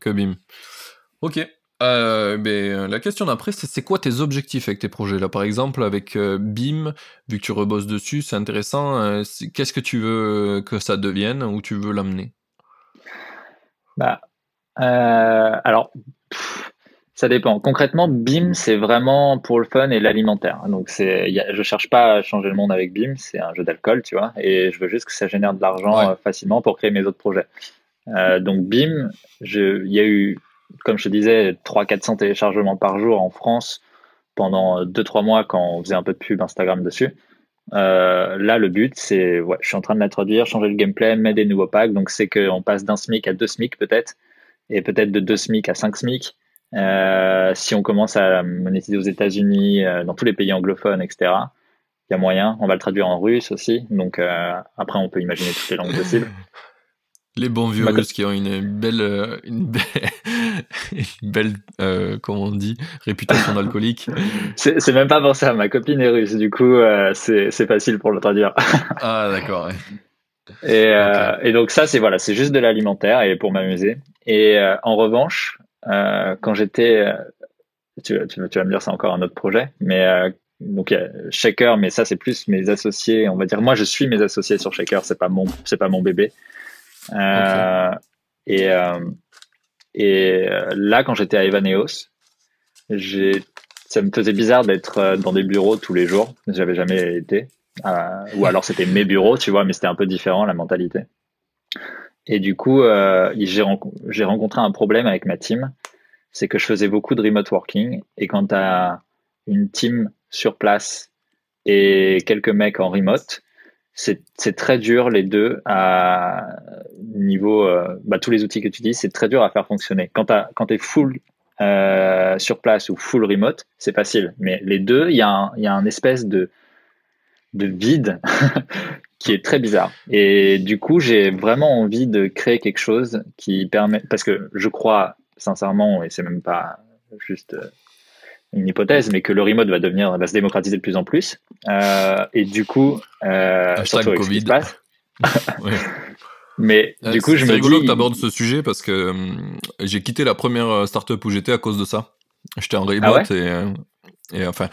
Que BIM. Ok. Euh, ben, la question d'après, c'est c'est quoi tes objectifs avec tes projets là? Par exemple, avec euh, BIM, vu que tu rebosses dessus, c'est intéressant. Euh, qu'est-ce que tu veux que ça devienne? Où tu veux l'amener? Bah, Alors, ça dépend. Concrètement, BIM, c'est vraiment pour le fun et l'alimentaire. Donc, c'est, je cherche pas à changer le monde avec BIM, c'est un jeu d'alcool, tu vois, et je veux juste que ça génère de l'argent facilement pour créer mes autres projets. donc, BIM, il y a eu comme je te disais, 300-400 téléchargements par jour en France pendant 2-3 mois quand on faisait un peu de pub Instagram dessus. Euh, là, le but, c'est, je suis en train de l'introduire, changer le gameplay, mettre des nouveaux packs. Donc, c'est qu'on passe d'un SMIC à deux SMIC peut-être, et peut-être de deux SMIC à 5 SMIC. Euh, si on commence à monétiser aux États-Unis, euh, dans tous les pays anglophones, etc., il y a moyen. On va le traduire en russe aussi. Donc, après, on peut imaginer toutes les langues possibles. Les bons vieux russes qui ont une belle, euh, une belle, euh, comment on dit, réputation d'alcoolique. c'est même pas pour ça. Ma copine est russe, du coup, euh, c'est facile pour le traduire. ah, d'accord. Et, et, donc ça, c'est voilà, c'est juste de l'alimentaire et pour m'amuser. Et en revanche, quand j'étais, tu, tu, tu, vas me dire, c'est encore un autre projet, mais donc il y a Shaker, mais ça c'est plus mes associés. On va dire, moi je suis mes associés sur Shaker, c'est pas mon, c'est pas mon bébé. Euh, et, euh, et euh, là, quand j'étais à Evaneos, ça me faisait bizarre d'être dans des bureaux tous les jours. J'avais jamais été. ou alors c'était mes bureaux, tu vois, mais c'était un peu différent la mentalité. Et du coup, j'ai rencontré un problème avec ma team, c'est que je faisais beaucoup de remote working. Et quand tu une team sur place et quelques mecs en remote, c'est très dur les deux à niveau euh, bah, tous les outils que tu dis c'est très dur à faire fonctionner. Quand tu es full euh, sur place ou full remote c'est facile. Mais les deux il y, y a un espèce de de vide qui est très bizarre. Et du coup j'ai vraiment envie de créer quelque chose qui permet parce que je crois sincèrement et c'est même pas juste euh, une hypothèse, mais que le remote va devenir, va se démocratiser de plus en plus. Euh, et du coup, euh, surtout avec Covid. Mais du coup, je me rigolo que tu abordes ce sujet parce que hum, j'ai quitté la première euh, startup où j'étais à cause de ça. J'étais en remote ah et, euh, et, enfin,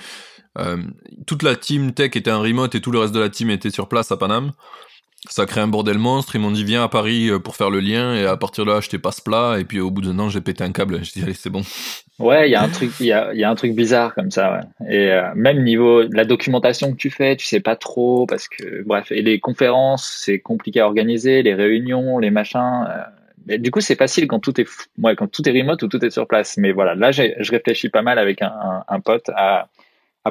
euh, toute la team tech était en remote et tout le reste de la team était sur place à Paname ça crée un bordel monstre. Ils m'ont dit viens à Paris euh, pour faire le lien et à partir de là, je t'ai pas ce plat et puis au bout d'un an, j'ai pété un câble. Je dis allez, c'est bon. Ouais, il y a un truc, bizarre comme ça. Et euh, même niveau la documentation que tu fais, tu sais pas trop parce que bref. Et les conférences, c'est compliqué à organiser, les réunions, les machins. Euh, du coup, c'est facile quand tout est, ouais, quand tout est remote ou tout est sur place. Mais voilà, là, je réfléchis pas mal avec un, pote à,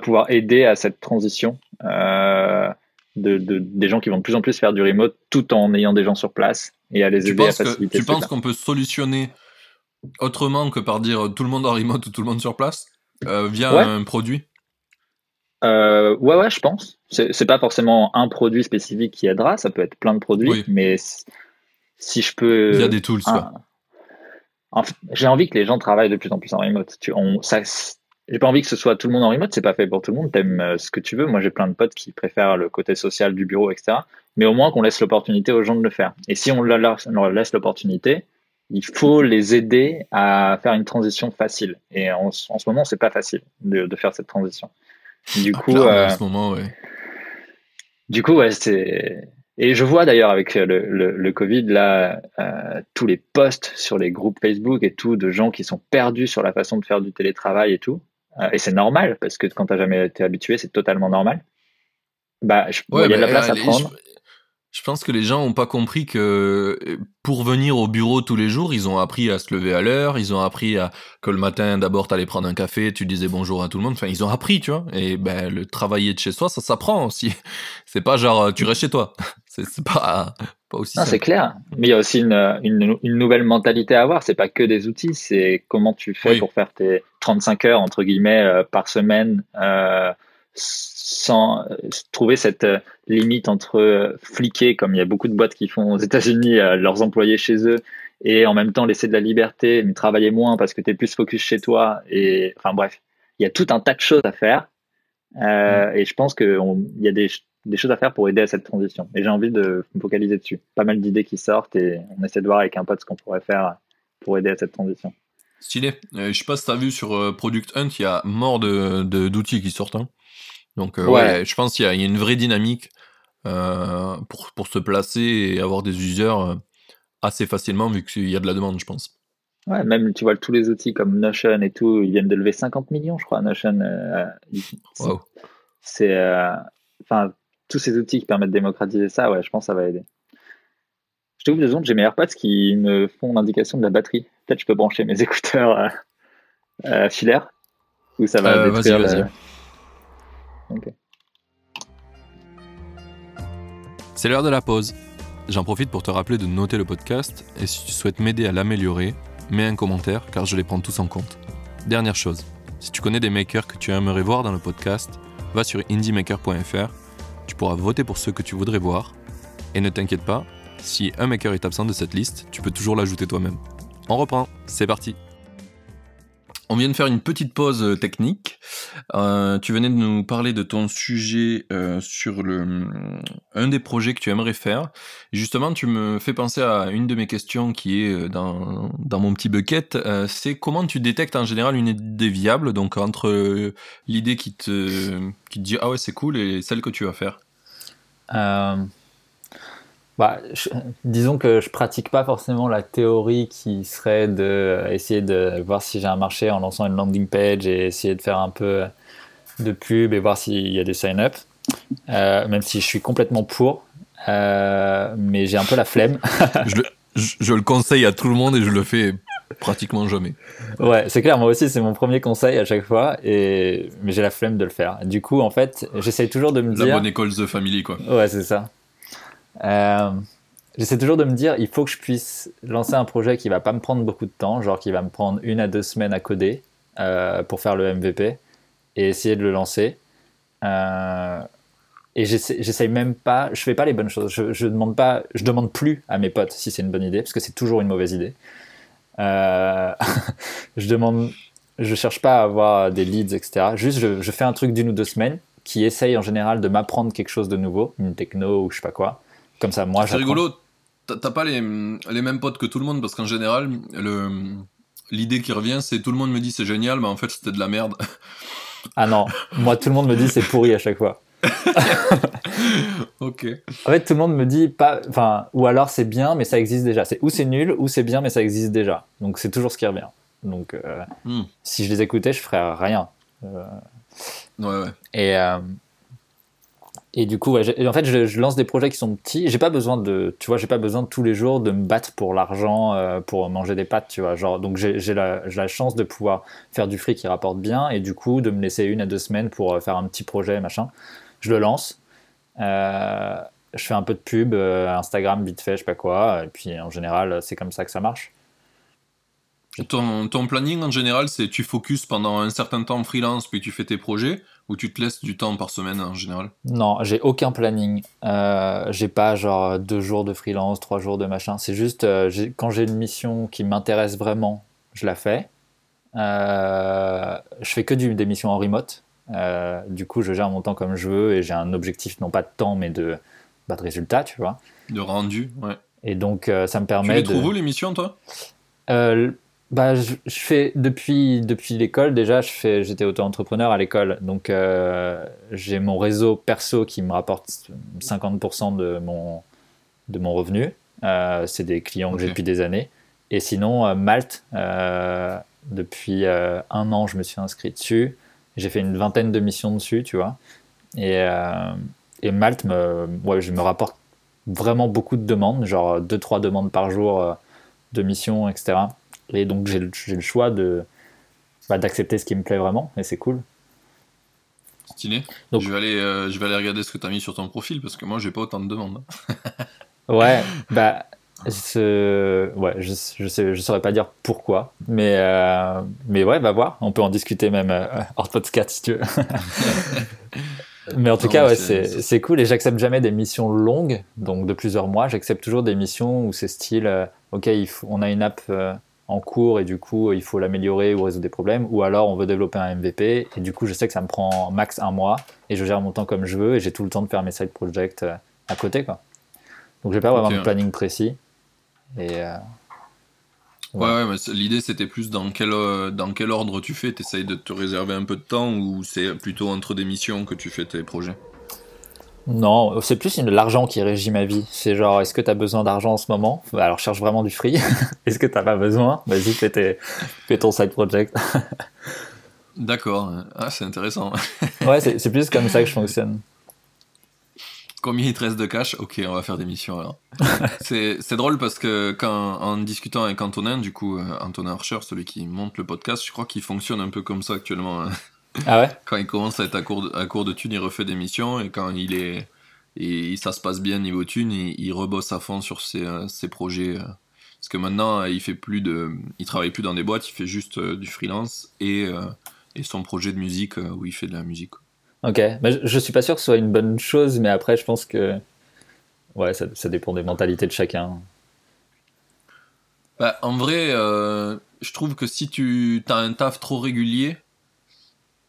pouvoir aider à cette transition. De, des gens qui vont de plus en plus faire du remote tout en ayant des gens sur place et à les aider à faciliter. tu penses qu'on peut solutionner autrement que par dire tout le monde en remote ou tout le monde sur place euh, via un produit? Euh, ouais, ouais, je pense. C'est pas forcément un produit spécifique qui aidera, ça peut être plein de produits, mais si je peux. Il y a des tools, J'ai envie que les gens travaillent de plus en plus en remote. Tu, on, ça, j'ai pas envie que ce soit tout le monde en remote, c'est pas fait pour tout le monde. T'aimes euh, ce que tu veux. Moi, j'ai plein de potes qui préfèrent le côté social du bureau, etc. Mais au moins qu'on laisse l'opportunité aux gens de le faire. Et si on leur laisse l'opportunité, il faut les aider à faire une transition facile. Et en, ce moment, c'est pas facile de, faire cette transition. Du ah, coup, euh, en ce moment, ouais. Du coup, ouais, c'est. Et je vois d'ailleurs avec le, le, le, Covid, là, euh, tous les posts sur les groupes Facebook et tout, de gens qui sont perdus sur la façon de faire du télétravail et tout. Euh, et c'est normal, parce que quand tu n'as jamais été habitué, c'est totalement normal. Bah, il y a de la place à prendre. Je, pense que les gens n'ont pas compris que euh, pour venir au bureau tous les jours, ils ont appris à se lever à l'heure, ils ont appris à que le matin, d'abord, tu allais prendre un café, tu disais bonjour à tout le monde. Enfin, ils ont appris, tu vois. Et ben, le travailler de chez soi, ça s'apprend aussi. C'est pas genre, tu restes chez toi. C'est pas, pas aussi. c'est clair. Mais il y a aussi une, une, une nouvelle mentalité à avoir. C'est pas que des outils, c'est comment tu fais pour faire tes 35 heures, entre guillemets, euh, par semaine, euh, sans euh, trouver cette limite entre fliquer, comme il y a beaucoup de boîtes qui font aux États-Unis, leurs employés chez eux, et en même temps laisser de la liberté, mais travailler moins parce que tu es plus focus chez toi. Et enfin bref, il y a tout un tas de choses à faire. Euh, mm. Et je pense qu'il y a des, des, choses à faire pour aider à cette transition. Et j'ai envie de me focaliser dessus. Pas mal d'idées qui sortent et on essaie de voir avec un pote ce qu'on pourrait faire pour aider à cette transition. Stylé. Euh, je sais pas si tu as vu sur euh, Product Hunt, il y a mort d'outils de, d'outils qui sortent. Hein. Donc, ouais. je pense qu'il y, y, a une vraie dynamique pour, pour se placer et avoir des users assez facilement vu qu'il y a de la demande, je pense. Ouais, même tu vois tous les outils comme Notion et tout, ils viennent de lever 50 millions, je crois. Notion, euh, c'est, euh, enfin, tous ces outils qui permettent de démocratiser ça, ouais, je pense que ça va aider. Je te deux secondes, j'ai mes AirPods qui me font l'indication de la batterie. Peut-être je peux brancher mes écouteurs euh, filaires ou ça va détruire. Vas-y, vas-y. C'est l'heure de la pause. J'en profite pour te rappeler de noter le podcast et si tu souhaites m'aider à l'améliorer, mets un commentaire car je les prends tous en compte. Dernière chose, si tu connais des makers que tu aimerais voir dans le podcast, va sur indiemaker.fr, tu pourras voter pour ceux que tu voudrais voir. Et ne t'inquiète pas, Si un maker est absent de cette liste, tu peux toujours l'ajouter toi-même. On reprend, c'est parti. On vient de faire une petite pause euh, technique. Euh, tu venais de nous parler de ton sujet euh, sur le un des projets que tu aimerais faire. justement, tu me fais penser à une de mes questions qui est dans, mon petit bucket. c'est comment tu détectes en général une idée viable, donc entre l'idée qui te, qui te dit ah ouais c'est cool et celle que tu vas faire? Bah, disons que je pratique pas forcément la théorie qui serait de euh, essayer de voir si j'ai un marché en lançant une landing page et essayer de faire un peu de pub et voir s'il y a des sign-up. Euh, même si je suis complètement pour, euh, mais j'ai un peu la flemme. je, le, je, le, conseille à tout le monde et je le fais pratiquement jamais. Ouais, c'est clair, moi aussi c'est mon premier conseil à chaque fois, et... mais j'ai la flemme de le faire. Du coup, en fait, j'essaye toujours de me dire. La bonne école de family, quoi. Ouais, c'est ça. Euh, j'essaie toujours de me dire, il faut que je puisse lancer un projet qui va pas me prendre beaucoup de temps, genre qui va me prendre une à deux semaines à coder euh, pour faire le MVP et essayer de le lancer. Euh, et j'essaye même pas, je fais pas les bonnes choses. Je, je, demande pas, je demande plus à mes potes si c'est une bonne idée, parce que c'est toujours une mauvaise idée. je demande, je cherche pas à avoir des leads, etc. Juste, je, je fais un truc d'une ou deux semaines qui essaye en général de m'apprendre quelque chose de nouveau, une techno ou je sais pas quoi. Comme ça, moi, C'est rigolo, t'as pas les, les, mêmes potes que tout le monde parce qu'en général, l'idée qui revient, c'est tout le monde me dit c'est génial, mais en fait, c'était de la merde. Ah non, moi, tout le monde me dit c'est pourri à chaque fois. ok. En fait, tout le monde me dit pas, enfin, ou alors c'est bien, mais ça existe déjà. C'est ou c'est nul, ou c'est bien, mais ça existe déjà. Donc c'est toujours ce qui revient. Donc euh, hmm. si je les écoutais, je ferais rien. Euh, ouais, ouais. Et euh, et du coup, en fait, je, lance des projets qui sont petits. J'ai pas besoin de, tu vois, j'ai pas besoin de tous les jours de me battre pour l'argent, euh, pour manger des pâtes, tu vois. Genre, donc j'ai la, chance de pouvoir faire du fric qui rapporte bien et du coup de me laisser une à deux semaines pour euh, faire un petit projet, machin. Je le lance. Euh, je fais un peu de pub, Instagram vite fait, je sais pas quoi. Et puis en général, c'est comme ça que ça marche. Ton, ton planning en général, c'est tu focuses pendant un certain temps freelance, puis tu fais tes projets ou tu te laisses du temps par semaine en général Non, j'ai aucun planning. Euh, j'ai pas genre deux jours de freelance, trois jours de machin. C'est juste euh, quand j'ai une mission qui m'intéresse vraiment, je la fais. Euh, je fais que du, des missions en remote. Euh, du coup, je gère mon temps comme je veux et j'ai un objectif non pas de temps mais de, bah, de résultat, tu vois. De rendu, ouais. Et donc, ça me permet. Tu les trouves où les missions, toi? Bah, je, fais depuis depuis l'école déjà. Je fais, j'étais auto-entrepreneur à l'école, donc euh, j'ai mon réseau perso qui me rapporte 50% de mon de mon revenu. Euh, c'est des clients que j'ai depuis des années. Et sinon, euh, Malte, depuis un an, je me suis inscrit dessus. J'ai fait une vingtaine de missions dessus, tu vois. Et, et Malte, me, ouais, je me rapporte vraiment beaucoup de demandes, genre 2-3 demandes par jour de missions, etc. Et donc j'ai le, le, choix de bah, d'accepter ce qui me plaît vraiment, et c'est cool. Stylé. Donc, je, vais aller, euh, je vais aller regarder ce que tu as mis sur ton profil, parce que moi, j'ai pas autant de demandes. ouais, bah, ce... ouais, je, je, sais, je saurais pas dire pourquoi, mais, euh, mais ouais, va voir, on peut en discuter même euh, hors podcast si tu veux. mais en tout cas, ouais, c'est cool, et j'accepte jamais des missions longues, donc de plusieurs mois, j'accepte toujours des missions où c'est style, ok, il faut, on a une app en cours et du coup il faut l'améliorer ou résoudre des problèmes, ou alors on veut développer un MVP et du coup je sais que ça me prend max un mois et je gère mon temps comme je veux et j'ai tout le temps de faire mes side projects euh, à côté quoi. Donc je vais pas avoir un planning précis. Et euh, ouais, ouais l'idée c'était plus dans quel, euh, dans quel ordre tu fais, tu essayes de te réserver un peu de temps ou c'est plutôt entre des missions que tu fais tes projets? Non, c'est plus l'argent qui régit ma vie. C'est genre, est-ce que tu as besoin d'argent en ce moment? Bah, Alors, cherche vraiment du free. est-ce que tu pas besoin? Vas-y, fais, fais, ton side project. D'accord. Ah, c'est intéressant. ouais, c'est plus comme ça que je fonctionne. Combien il te reste de cash? Ok, on va faire des missions alors. c'est drôle parce que quand, en discutant avec Antonin, du coup, euh, Antonin Archer, celui qui monte le podcast, je crois qu'il fonctionne un peu comme ça actuellement. Ah ouais? Quand il commence à être à court de, à court de thunes, il refait des missions et quand il est et ça se passe bien niveau thunes, il, il rebosse à fond sur ses, euh, ses projets. Euh. Parce que maintenant, il fait plus de, il travaille plus dans des boîtes, il fait juste euh, du freelance et, et son projet de musique où il fait de la musique. Ok, je, je suis pas sûr que ce soit une bonne chose, mais après, je pense que ouais, ça, ça, dépend des mentalités de chacun. Bah, en vrai, euh, je trouve que si tu as un taf trop régulier,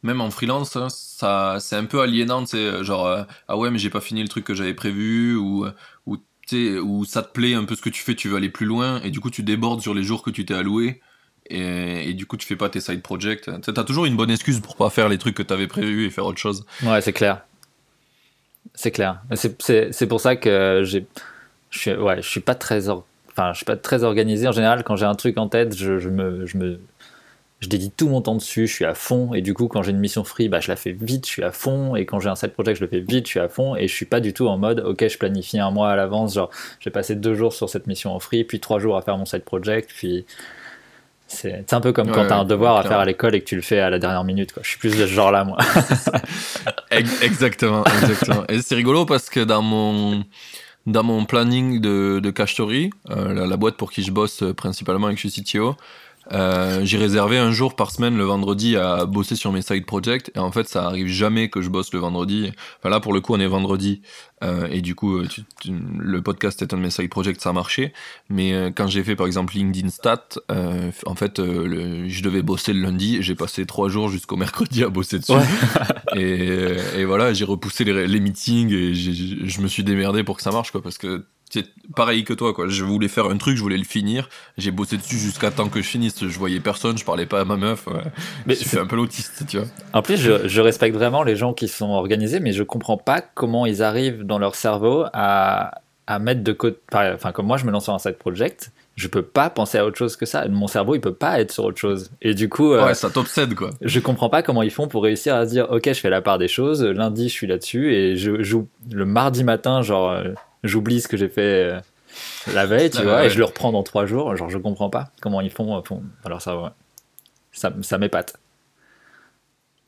même en freelance, hein, ça, c'est un peu aliénant, c'est genre, euh, ah ouais, mais j'ai pas fini le truc que j'avais prévu, ou, ou, ou ça te plaît un peu ce que tu fais, tu veux aller plus loin, et du coup tu débordes sur les jours que tu t'es alloué, et, et, du coup tu fais pas tes side projects. T'as toujours une bonne excuse pour pas faire les trucs que t'avais prévus et faire autre chose. Ouais, c'est clair. C'est clair. C'est pour ça que. Je suis, ouais, suis pas très enfin, pas très organisé en général. Quand j'ai un truc en tête, je, je, me, je me, je dédie tout mon temps dessus. Je suis à fond. Et du coup, quand j'ai une mission free, bah, je la fais vite. Je suis à fond. Et quand j'ai un side project, je le fais vite. Je suis à fond. Et je suis pas du tout en mode, ok, je planifie un mois à l'avance. Genre, j'ai passé deux jours sur cette mission en free, puis trois jours à faire mon side project, puis c'est un peu comme quand tu as un devoir à faire à l'école et que tu le fais à la dernière minute. Quoi. Je suis plus de ce genre-là, moi. exactement, exactement. Et c'est rigolo parce que dans mon, dans mon planning de, de Cash Story, euh, la, boîte pour qui je bosse euh, principalement avec je suis CTO, euh, j'ai réservé un jour par semaine le vendredi à bosser sur mes side projects et en fait ça arrive jamais que je bosse le vendredi. Enfin là pour le coup on est vendredi euh, et du coup le podcast est un de mes side projects ça a marché. Mais euh, quand j'ai fait par exemple LinkedIn Stat, euh, en fait le, je devais bosser le lundi et j'ai passé trois jours jusqu'au mercredi à bosser dessus. et, et, voilà j'ai repoussé les, les meetings et je me suis démerdé pour que ça marche quoi parce que c'est pareil que toi, quoi. Je voulais faire un truc, je voulais le finir. J'ai bossé dessus jusqu'à temps que je finisse. Je voyais personne, je parlais pas à ma meuf. Mais c'est un peu l'autiste, tu vois. En plus, je, je, respecte vraiment les gens qui sont organisés, mais je comprends pas comment ils arrivent dans leur cerveau à, à mettre de côté. Enfin, comme moi, je me lance sur un side project, je peux pas penser à autre chose que ça. Mon cerveau, il peut pas être sur autre chose. Et du coup, euh, ouais, ça t'obsède quoi. Je comprends pas comment ils font pour réussir à se dire, ok, je fais la part des choses. Lundi, je suis là-dessus et je joue le mardi matin, genre euh, j'oublie ce que j'ai fait euh, la veille, tu vois, et je le reprends dans trois jours. Genre, je comprends pas comment ils font. Euh, alors, ça, ouais. ça, ça m'épate.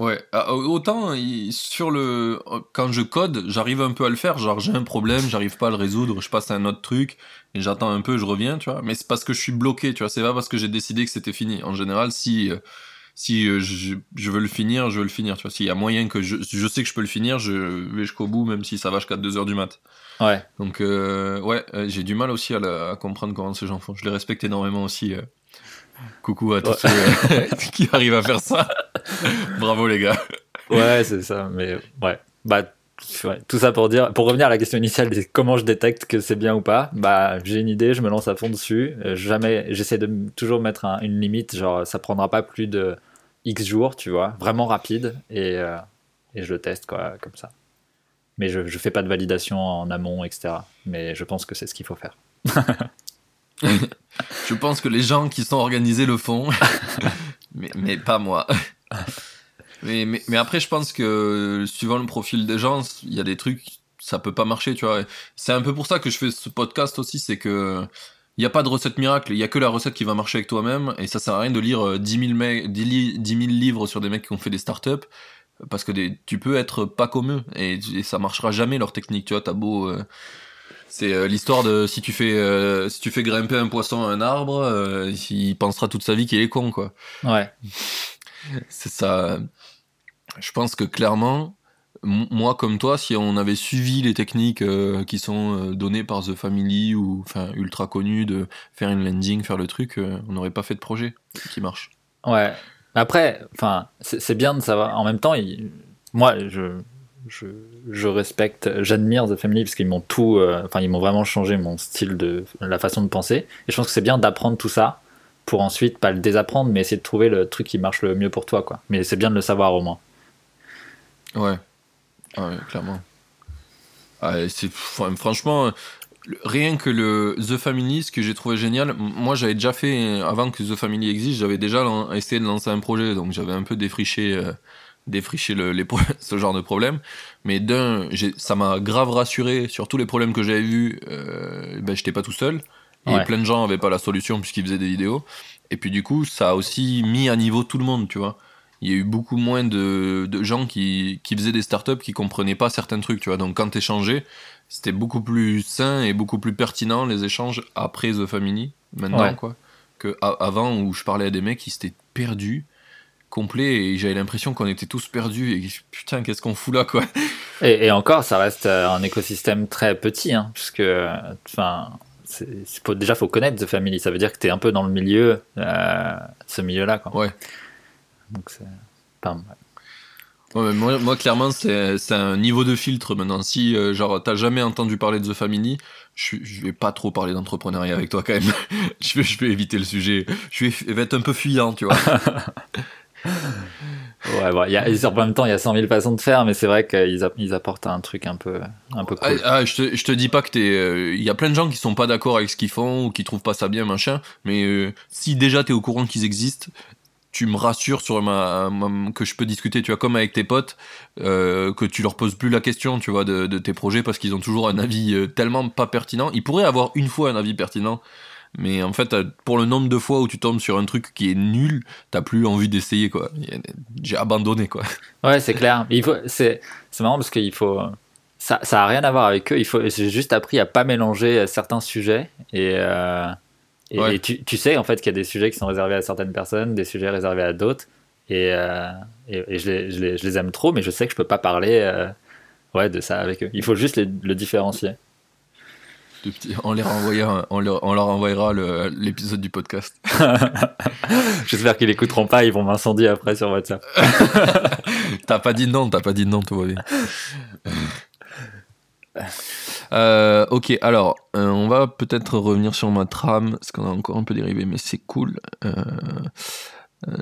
Ouais, ah, autant sur le quand je code, j'arrive un peu à le faire, genre j'ai un problème, j'arrive pas à le résoudre, je passe à un autre truc et j'attends un peu, je reviens, tu vois. Mais c'est parce que je suis bloqué, tu vois, c'est pas parce que j'ai décidé que c'était fini. En général, si euh, si je, je, veux le finir, je veux le finir, tu vois. S'il y a moyen que je, je sais que je peux le finir, je vais jusqu'au bout même si ça va jusqu'à 2 heures du mat. Ouais. Donc, euh, ouais, euh, j'ai du mal aussi à, comprendre comment ces gens font. Je les respecte énormément aussi. Euh. Coucou à tous ceux qui arrivent à faire ça. Bravo les gars. Ouais, c'est ça. Mais ouais, bah tout ça pour dire, pour revenir à la question initiale, comment je détecte que c'est bien ou pas. Bah, j'ai une idée, je me lance à fond dessus. jamais, j'essaie de toujours mettre une limite, genre ça prendra pas plus de X jours, tu vois, vraiment rapide, et, et je le teste quoi, comme ça mais je ne fais pas de validation en amont, etc. Mais je pense que c'est ce qu'il faut faire. je pense que les gens qui sont organisés le font, mais, mais, pas moi. Mais, mais, mais, après, je pense que suivant le profil des gens, il y a des trucs, ça peut pas marcher, tu vois. C'est un peu pour ça que je fais ce podcast aussi, c'est que il n'y a pas de recette miracle, il y a que la recette qui va marcher avec toi-même, et ça sert à rien de lire 10 000, 10 000 livres sur des mecs qui ont fait des startups parce que tu peux être pas comme eux et, ça marchera jamais leur technique tu vois t'as beau euh, c'est euh, l'histoire de si tu fais euh, si tu fais grimper un poisson à un arbre il pensera toute sa vie qu'il est con quoi. Ouais. C'est ça. Je pense que clairement moi comme toi si on avait suivi les techniques qui sont données par The Family ou enfin ultra connues de faire une landing faire le truc on n'aurait pas fait de projet qui marche ouais après, enfin, c'est bien de savoir. En même temps, moi, je, je, je respecte, j'admire The Family parce qu'ils m'ont tout, euh, enfin, ils m'ont vraiment changé mon style de, la façon de penser. Et je pense que c'est bien d'apprendre tout ça pour ensuite pas le désapprendre, mais essayer de trouver le truc qui marche le mieux pour toi, quoi. Mais c'est bien de le savoir au moins. Ouais, ouais, clairement. Ah, c'est franchement, rien que le The Family, ce que j'ai trouvé génial, moi j'avais déjà fait, avant que The Family existe, j'avais déjà essayé de lancer un projet, donc j'avais un peu défriché, euh, défriché le, les, ce genre de problème. Mais d'un, ça m'a grave rassuré sur tous les problèmes que j'avais vus, euh, ben, j'étais pas tout seul. Et plein de gens avaient pas la solution puisqu'ils faisaient des vidéos. Et puis du coup, ça a aussi mis à niveau tout le monde, tu vois. Il y a eu beaucoup moins de, de gens qui, qui faisaient des startups qui comprenaient pas certains trucs, tu vois. Donc quand t'échangeais, c'était beaucoup plus sain et beaucoup plus pertinent les échanges après The Family, maintenant, quoi, que avant où je parlais à des mecs qui s'étaient perdus. complet et j'avais l'impression qu'on était tous perdus et putain, qu'est-ce qu'on fout là, quoi. Et, et, encore, ça reste un écosystème très petit, hein, puisque, enfin, déjà, faut connaître The Family. Ça veut dire que tu es un peu dans le milieu, euh, ce milieu-là, quoi. Ouais. Donc, c'est pas mal. Ouais, moi, moi, clairement, c'est un niveau de filtre maintenant. Si, euh, genre, t'as jamais entendu parler de The Family, je, je vais pas trop parler d'entrepreneuriat avec toi quand même. je, vais, je vais éviter le sujet. Je vais, je vais être un peu fuyant, tu vois. Ouais, bon, y a, en même temps, il y a 100 000 façons de faire, mais c'est vrai qu'ils ils apportent un truc un peu, un peu cool. Ah, ah je, te, je te dis pas que t'es. Il euh, y a plein de gens qui sont pas d'accord avec ce qu'ils font ou qui trouvent pas ça bien, machin, mais euh, si déjà t'es au courant qu'ils existent, tu me rassures sur ma, que je peux discuter, tu vois, comme avec tes potes, euh, que tu leur poses plus la question, tu vois, de, tes projets parce qu'ils ont toujours un avis euh, tellement pas pertinent. Ils pourraient avoir une fois un avis pertinent, mais en fait, pour le nombre de fois où tu tombes sur un truc qui est nul, t'as plus envie d'essayer, quoi. J'ai abandonné, quoi. Ouais, c'est clair. C'est, marrant parce qu'il faut, ça, ça a rien à voir avec eux. Il faut, j'ai juste appris à pas mélanger certains sujets et, euh, et, tu, tu, sais en fait qu'il y a des sujets qui sont réservés à certaines personnes, des sujets réservés à d'autres. Et, euh, et, je, les, je, les, je, les, aime trop, mais je sais que je peux pas parler euh, ouais, de ça avec eux. Il faut juste le différencier on, les on, leur, on leur envoyera l'épisode du podcast. J'espère qu'ils l'écouteront pas, ils vont m'incendier après sur WhatsApp. t'as pas dit non, t'as pas dit non, tout va bien. Euh, ok, alors, euh, on va peut-être revenir sur ma trame, parce qu'on a encore un peu dérivé, mais c'est cool. Euh,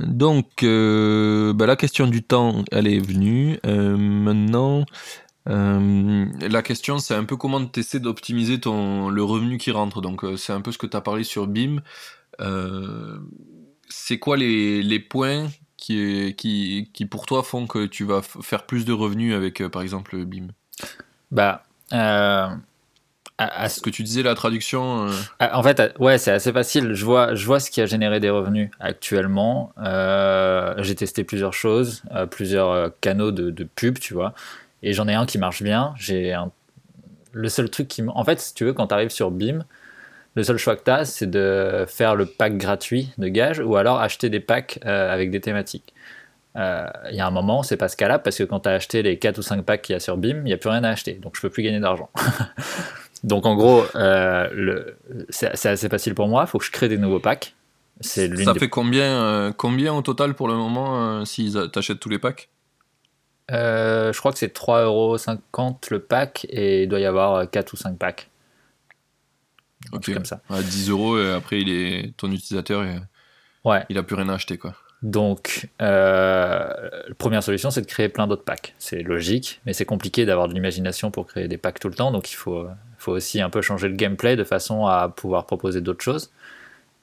donc, bah, la question du temps, elle est venue. maintenant, la question, c'est un peu comment tu d'optimiser ton, le revenu qui rentre. Donc, c'est un peu ce que tu as parlé sur BIM. C'est quoi les, les points qui, qui, qui, pour toi, font que tu vas faire plus de revenus avec, par exemple, BIM? Bah. À, ce que tu disais, la traduction. En fait, ouais, c'est assez facile. Je vois, je vois ce qui a généré des revenus actuellement. J'ai testé plusieurs choses, plusieurs canaux de, de pub, tu vois. Et j'en ai un qui marche bien. J'ai un... Le seul truc qui. En fait, si tu veux, quand tu arrives sur BIM, le seul choix que tu as, c'est de faire le pack gratuit de gage ou alors acheter des packs euh, avec des thématiques. Euh, il y a un moment, c'est pas scalable parce que quand tu as acheté les 4 ou 5 packs qu'il y a sur BIM, il n'y a plus rien à acheter. Donc je peux plus gagner d'argent. donc en gros, euh, c'est assez facile pour moi. Il faut que je crée des nouveaux packs. Ça fait combien, combien au total pour le moment si tu achètes tous les packs? Euh, je crois que c'est 3,50€ le pack et il doit y avoir 4 ou 5 packs. Ok. Comme ça. À 10 euros et après il est ton utilisateur ouais. il a plus rien à acheter quoi. Donc, euh, la première solution, c'est de créer plein d'autres packs. C'est logique, mais c'est compliqué d'avoir de l'imagination pour créer des packs tout le temps. Donc, il faut, faut aussi un peu changer le gameplay de façon à pouvoir proposer d'autres choses.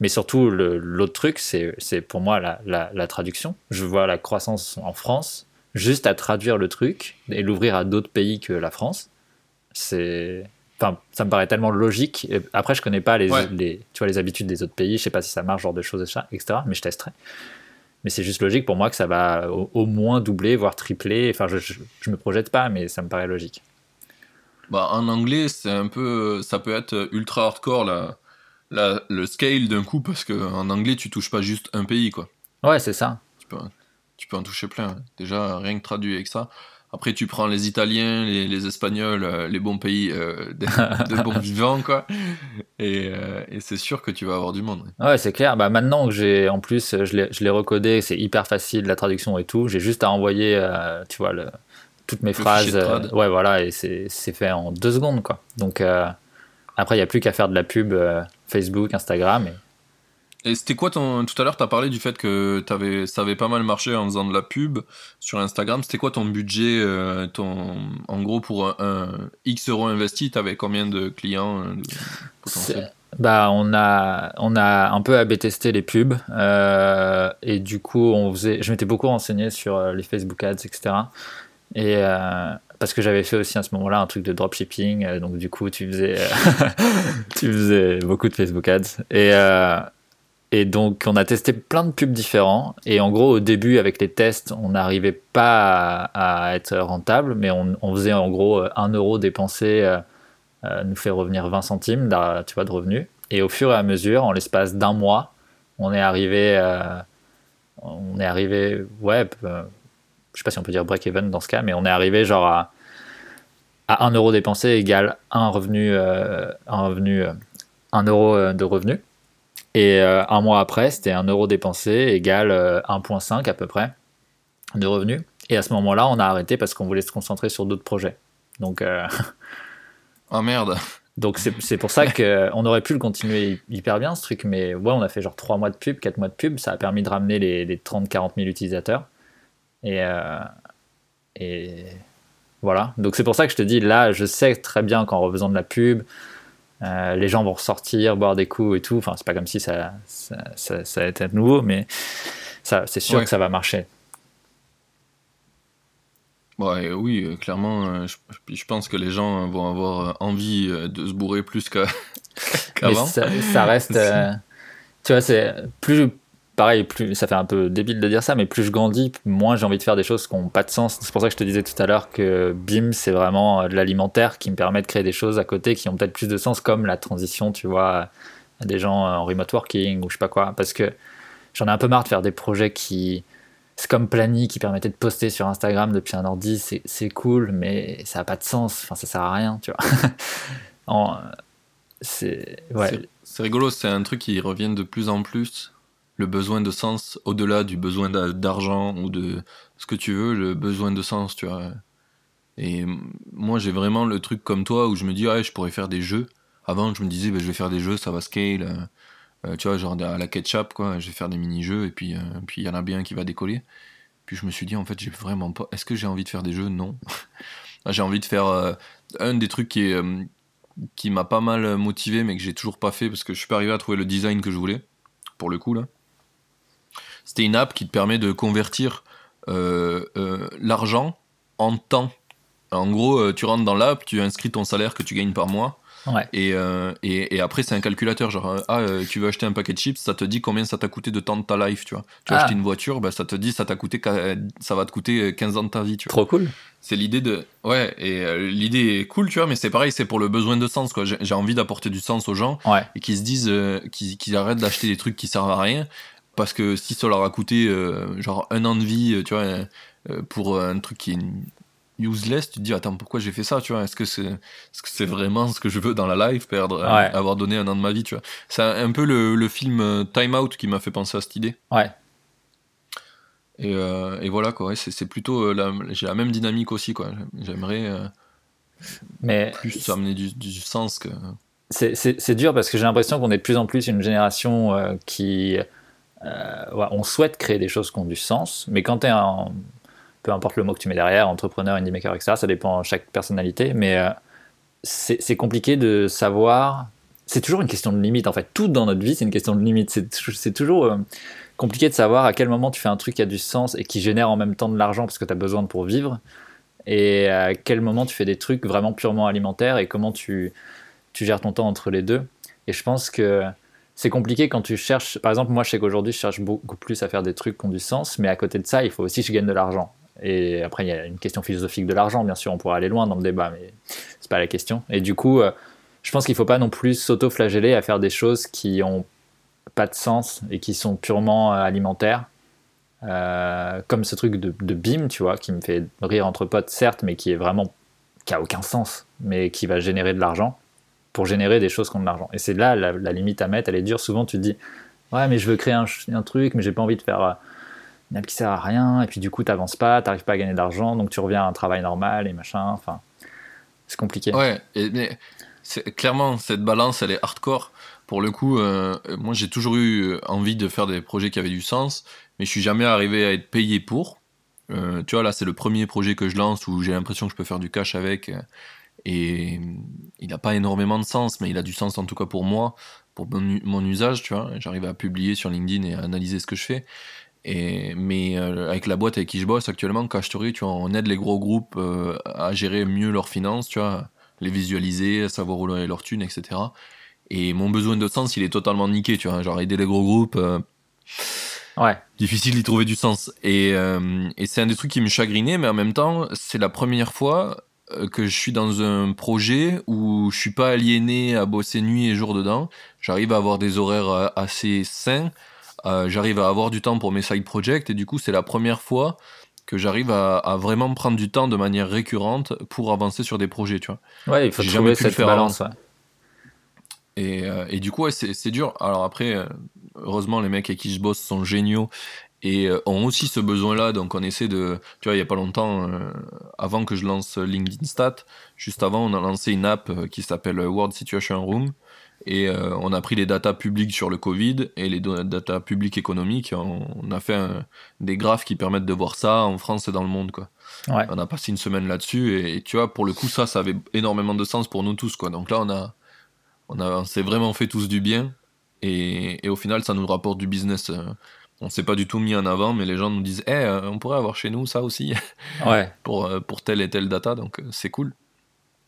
Mais surtout, l'autre truc, c'est pour moi la, la, la, traduction. Je vois la croissance en France juste à traduire le truc et l'ouvrir à d'autres pays que la France. C'est enfin ça me paraît tellement logique après je connais pas les, les, tu vois les habitudes des autres pays je sais pas si ça marche genre de choses etc mais je testerai mais c'est juste logique pour moi que ça va au, moins doubler voire tripler enfin je, je, me projette pas mais ça me paraît logique bah en anglais c'est un peu ça peut être ultra hardcore la, la le scale d'un coup parce que en anglais tu touches pas juste un pays quoi ouais c'est ça tu peux tu peux en toucher plein. Déjà, rien que traduit avec ça. Après, tu prends les Italiens, les, Espagnols, euh, les bons pays euh, de, bons vivants, quoi. Et, euh, et c'est sûr que tu vas avoir du monde. Ouais, c'est clair. Bah, maintenant que j'ai, en plus, je l'ai recodé, c'est hyper facile, la traduction et tout. J'ai juste à envoyer, tu vois, le, toutes mes phrases. ouais, voilà, et c'est fait en deux secondes, quoi. Donc, après, il n'y a plus qu'à faire de la pub Facebook, Instagram. Et et c'était quoi ton. Tout à l'heure, tu as parlé du fait que avais... ça avait pas mal marché en faisant de la pub sur Instagram. C'était quoi ton budget euh, ton... En gros, pour un, X euros investi, tu avais combien de clients euh, potentiels bah, on a, on a un peu AB testé les pubs euh, et du coup, on faisait, je m'étais beaucoup renseigné sur les Facebook Ads, etc. Et parce que j'avais fait aussi à ce moment-là un truc de dropshipping, donc du coup, tu faisais, tu faisais beaucoup de Facebook Ads. Et, et donc, on a testé plein de pubs différents. Et en gros, au début, avec les tests, on n'arrivait pas à, être rentable, mais on, faisait en gros 1 euro dépensé euh, euh, nous fait revenir 20 centimes tu vois, de revenus. Et au fur et à mesure, en l'espace d'un mois, on est arrivé euh, on est arrivé, ouais, euh, je sais pas si on peut dire break-even dans ce cas, mais on est arrivé genre à, à 1 euro dépensé égale un revenu, un revenu, 1 euro de revenu. Et un mois après, c'était 1 euro dépensé égale 1,5 à peu près de revenus. Et à ce moment-là, on a arrêté parce qu'on voulait se concentrer sur d'autres projets. Donc. oh merde! Donc c'est pour ça qu'on aurait pu le continuer hyper bien ce truc, mais ouais, on a fait genre 3 mois de pub, 4 mois de pub, ça a permis de ramener les, les 30-40 000 utilisateurs. Et, euh, et voilà. Donc c'est pour ça que je te dis, là, je sais très bien qu'en refaisant de la pub, euh, les gens vont ressortir, boire des coups et tout. Enfin, c'est pas comme si ça, ça, ça, ça a été nouveau, mais c'est sûr que ça va marcher. Ouais, oui, euh, clairement, euh, je, pense que les gens vont avoir envie de se bourrer plus qu'avant. ça, ça, reste. tu vois, c'est plus. Pareil, plus, ça fait un peu débile de dire ça, mais plus je grandis, moins j'ai envie de faire des choses qui n'ont pas de sens. C'est pour ça que je te disais tout à l'heure que BIM, c'est vraiment de l'alimentaire qui me permet de créer des choses à côté qui ont peut-être plus de sens, comme la transition, tu vois, à des gens en remote working ou je sais pas quoi. Parce que j'en ai un peu marre de faire des projets qui c'est comme Plany qui permettait de poster sur Instagram depuis un ordi, c'est cool, mais ça n'a pas de sens, enfin ça sert à rien, tu vois. c'est ouais. rigolo, c'est un truc qui revient de plus en plus, le besoin de sens, au-delà du besoin d'argent ou de ce que tu veux, le besoin de sens, tu vois. Et moi j'ai vraiment le truc comme toi où je me dis, ouais, je pourrais faire des jeux. Avant, je me disais, bah, je vais faire des jeux, ça va scale. Euh, tu vois, genre à la ketchup, quoi, je vais faire des mini-jeux et puis euh, puis il y en a bien qui va décoller. Puis je me suis dit, en fait, j'ai vraiment pas. Est-ce que j'ai envie de faire des jeux? Non. j'ai envie de faire euh, un des trucs qui qui m'a pas mal motivé, mais que j'ai toujours pas fait parce que je suis pas arrivé à trouver le design que je voulais, pour le coup, là. C'était une app qui te permet de convertir l'argent en temps. En gros, tu rentres dans l'app, tu inscris ton salaire que tu gagnes par mois euh, et, et, après, c'est un calculateur. Genre, euh, ah, euh, tu veux acheter un paquet de chips, ça te dit combien ça t'a coûté de temps de ta life, tu vois. Tu veux ah. acheter une voiture, bah, ça te dit ça t'a coûté, ça va te coûter 15 ans de ta vie, tu vois. Trop cool. C'est l'idée de. Ouais, et l'idée est cool, tu vois, mais c'est pareil, c'est pour le besoin de sens, quoi. J'ai envie d'apporter du sens aux gens et qu'ils se disent, qu'ils arrêtent d'acheter des trucs qui servent à rien. Parce que si ça leur a coûté genre un an de vie, tu vois, pour un truc qui est useless, tu te dis attends pourquoi j'ai fait ça, tu vois? Est-ce que c'est est-ce que c'est vraiment ce que je veux dans la life, perdre, euh, avoir donné un an de ma vie, tu vois? C'est un peu le, le, film euh, Time Out qui m'a fait penser à cette idée. Ouais. Et, euh, et voilà quoi, c'est plutôt j'ai la même dynamique aussi quoi. J'aimerais mais plus amener du, du sens que. C'est dur parce que j'ai l'impression qu'on est de plus en plus une génération qui on souhaite créer des choses qui ont du sens, mais quand tu es en peu importe le mot que tu mets derrière, entrepreneur, indie maker, etc. Ça dépend de chaque personnalité, mais euh, c'est compliqué de savoir. C'est toujours une question de limite en fait. Tout dans notre vie, c'est une question de limite. C'est toujours euh, compliqué de savoir à quel moment tu fais un truc qui a du sens et qui génère en même temps de l'argent parce que tu as besoin pour vivre, et à quel moment tu fais des trucs vraiment purement alimentaires et comment tu gères ton temps entre les deux. Et je pense que c'est compliqué quand tu cherches. Par exemple, moi, je sais qu'aujourd'hui, je cherche beaucoup plus à faire des trucs qui ont du sens, mais à côté de ça, il faut aussi que je gagne de l'argent. Et après, il y a une question philosophique de l'argent, bien sûr, on pourrait aller loin dans le débat, mais c'est pas la question. Et du coup, euh, je pense qu'il faut pas non plus s'auto-flageller à faire des choses qui ont pas de sens et qui sont purement euh, alimentaires. Euh, comme ce truc de, de BIM, tu vois, qui me fait rire entre potes, certes, mais qui est vraiment qui a aucun sens, mais qui va générer de l'argent pour générer des choses qui ont de l'argent. Et c'est là la, limite à mettre, elle est dure. Souvent, tu te dis, ouais, mais je veux créer un, truc, mais j'ai pas envie de faire une app qui sert à rien, et puis du coup, tu n'avances pas, tu n'arrives pas à gagner d'argent, donc tu reviens à un travail normal et machin. Enfin, c'est compliqué. Ouais, et, mais clairement, cette balance, elle est hardcore. Pour le coup, euh, moi, j'ai toujours eu envie de faire des projets qui avaient du sens, mais je suis jamais arrivé à être payé pour. Euh, tu vois, là, c'est le premier projet que je lance où j'ai l'impression que je peux faire du cash avec. Et il n'a pas énormément de sens, mais il a du sens en tout cas pour moi, pour mon, mon usage, tu vois. J'arrive à publier sur LinkedIn et à analyser ce que je fais mais euh, avec la boîte avec qui je bosse actuellement, Cash tu vois, on aide les gros groupes euh, à gérer mieux leurs finances, tu vois, les visualiser, à savoir où leur thunes, etc. Et mon besoin de sens, il est totalement niqué, tu vois. Genre aider les gros groupes, euh, ouais. difficile d'y trouver du sens. Et, et c'est un des trucs qui me chagrinait, mais en même temps, c'est la première fois que je suis dans un projet où je suis pas aliéné à bosser nuit et jour dedans. J'arrive à avoir des horaires assez sains euh, j'arrive à avoir du temps pour mes side projects et du coup c'est la première fois que j'arrive à, vraiment prendre du temps de manière récurrente pour avancer sur des projets, tu vois. Ouais, il faut trouver cette balance. Et, euh, et, du coup, ouais, c'est dur. Alors après, euh, heureusement, les mecs avec qui je bosse sont géniaux et euh, ont aussi ce besoin-là. Donc on essaie de, tu vois, il y a pas longtemps, avant que je lance LinkedIn Stat, juste avant, on a lancé une app qui s'appelle World Situation Room. Et euh, on a pris les datas publiques sur le Covid et les datas publiques économiques. On, a fait des graphes qui permettent de voir ça en France et dans le monde. Quoi. On a passé une semaine là-dessus et, tu vois, pour le coup, ça, ça avait énormément de sens pour nous tous. Quoi. Donc là, on, a, on, a, s'est vraiment fait tous du bien et, au final, ça nous rapporte du business. Euh, on s'est pas du tout mis en avant, mais les gens nous disent, eh, on pourrait avoir chez nous ça aussi ouais. pour, pour telle et telle data. Donc c'est cool.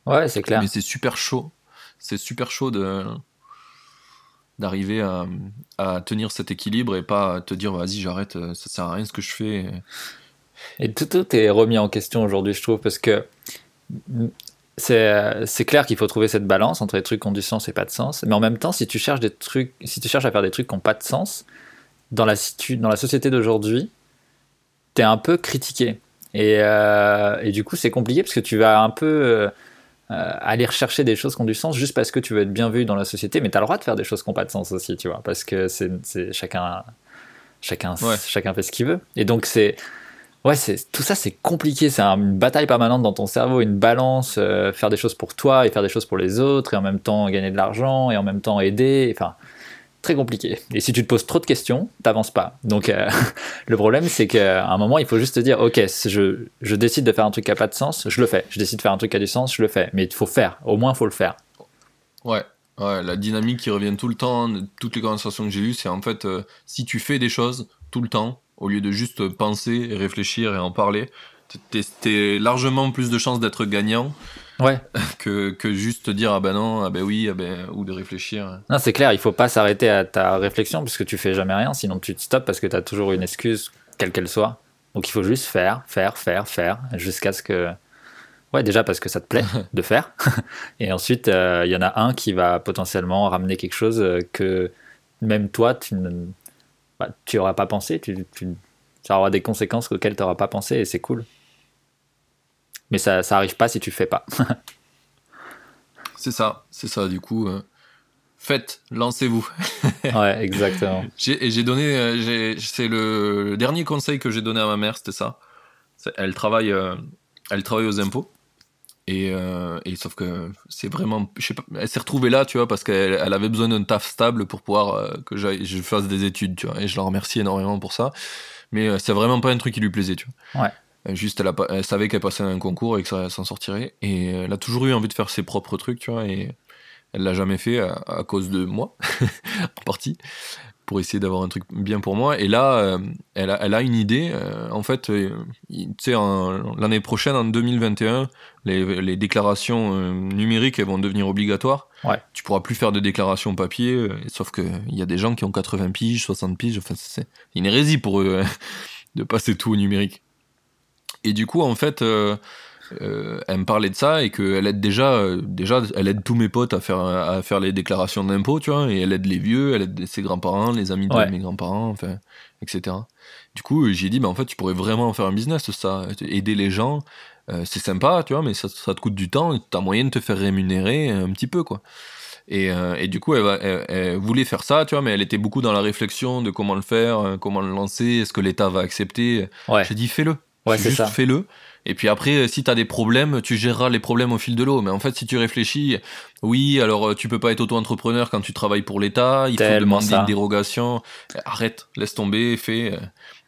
Ouais, c'est clair. Mais c'est super chaud c'est super chaud de d'arriver à, tenir cet équilibre et pas te dire vas-y j'arrête ça sert à rien ce que je fais et tout, tout est remis en question aujourd'hui je trouve parce que c'est clair qu'il faut trouver cette balance entre les trucs qui ont du sens et pas de sens mais en même temps si tu cherches des trucs si tu cherches à faire des trucs qui n'ont pas de sens dans la, dans la société d'aujourd'hui tu es un peu critiqué et, euh, et du coup c'est compliqué parce que tu vas un peu euh, euh, aller rechercher des choses qui ont du sens juste parce que tu veux être bien vu dans la société, mais tu as le droit de faire des choses qui n'ont pas de sens aussi, tu vois, parce que c'est chacun, chacun, chacun fait ce qu'il veut. Et donc, c'est. Ouais, tout ça, c'est compliqué. C'est une bataille permanente dans ton cerveau, une balance, euh, faire des choses pour toi et faire des choses pour les autres, et en même temps gagner de l'argent, et en même temps aider. Enfin, très compliqué. Et si tu te poses trop de questions, t'avances pas. Donc euh, le problème, c'est qu'à un moment, il faut juste te dire, ok, je, je décide de faire un truc qui a pas de sens, je le fais. Je décide de faire un truc qui a du sens, je le fais. Mais il faut faire. Au moins, il faut le faire. Ouais. Ouais, la dynamique qui revient tout le temps, toutes les conversations que j'ai eues, c'est en fait, euh, si tu fais des choses tout le temps, au lieu de juste penser, réfléchir et en parler, t'es largement plus de chances d'être gagnant Ouais. Que, que, juste te dire ah ben non, ah ben oui, ah ben, ou de réfléchir. Non, c'est clair, il faut pas s'arrêter à ta réflexion puisque tu fais jamais rien, sinon tu te stops parce que tu as toujours une excuse, quelle qu'elle soit. Donc il faut juste faire, faire, faire, faire, jusqu'à ce que. Ouais, déjà parce que ça te plaît de faire. Et ensuite, euh, il y en a un qui va potentiellement ramener quelque chose que même toi, tu ne. Bah, pas pensé, tu, tu, ça aura des conséquences auxquelles tu n'auras pas pensé et c'est cool. Mais ça, ça arrive pas si tu fais pas. c'est ça, c'est ça. Du coup, euh, faites, lancez-vous. ouais, exactement. Et j'ai donné, euh, c'est le, dernier conseil que j'ai donné à ma mère, c'était ça. Elle travaille, euh, elle travaille aux impôts. Et, et, sauf que c'est vraiment je sais pas elle s'est retrouvée là tu vois parce qu'elle elle avait besoin d'un taf stable pour pouvoir que je fasse des études tu vois et je la remercie énormément pour ça mais c'est vraiment pas un truc qui lui plaisait tu vois ouais juste, elle, elle savait qu'elle passait un concours et que ça s'en sortirait. Et elle a toujours eu envie de faire ses propres trucs, tu vois. Et elle l'a jamais fait à, cause de moi, en partie, pour essayer d'avoir un truc bien pour moi. Et là, euh, elle, a, elle, a, une idée. Euh, en fait, tu sais, l'année prochaine, en 2021, les, les déclarations numériques elles vont devenir obligatoires. Ouais. Tu pourras plus faire de déclarations papier, sauf qu'il y a des gens qui ont 80 piges, 60 piges. Enfin, c'est une hérésie pour eux de passer tout au numérique. Et du coup, en fait, euh, euh, elle me parlait de ça et qu'elle aide déjà, euh, déjà, elle aide tous mes potes à faire, à faire les déclarations d'impôts, tu vois, et elle aide les vieux, elle aide ses grands-parents, les amis de mes grands-parents, enfin, etc. Du coup, j'ai dit, bah, en fait, tu pourrais vraiment faire un business, ça, aider les gens, c'est sympa, tu vois, mais ça, ça, te coûte du temps t'as moyen de te faire rémunérer un petit peu, quoi. Et, et, du coup, elle, elle, voulait faire ça, tu vois, mais elle était beaucoup dans la réflexion de comment le faire, comment le lancer, est-ce que l'État va accepter? J'ai dit, fais-le. Ouais, c'est fais-le. Et puis après, si tu as des problèmes, tu géreras les problèmes au fil de l'eau. Mais en fait, si tu réfléchis, oui, alors euh, tu peux pas être auto-entrepreneur quand tu travailles pour l'État, il faut demander une dérogation. Arrête, laisse tomber, fais. Euh.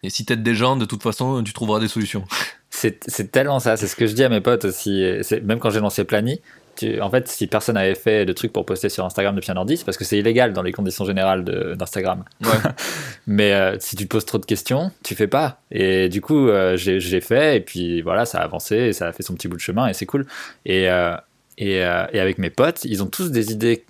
Et si t'aides des gens, de toute façon, tu trouveras des solutions. C'est tellement ça, c'est ce que je dis à mes potes aussi. Même quand j'ai lancé Plani, en fait, si personne avait fait de trucs pour poster sur Instagram depuis un an 10, parce que c'est illégal dans les conditions générales d'Instagram. Mais euh, si tu poses trop de questions, tu fais pas. Et du coup, euh, j'ai fait, et puis voilà, ça a avancé, et ça a fait son petit bout de chemin, et c'est cool. Et, euh, et, et, avec mes potes, ils ont tous des idées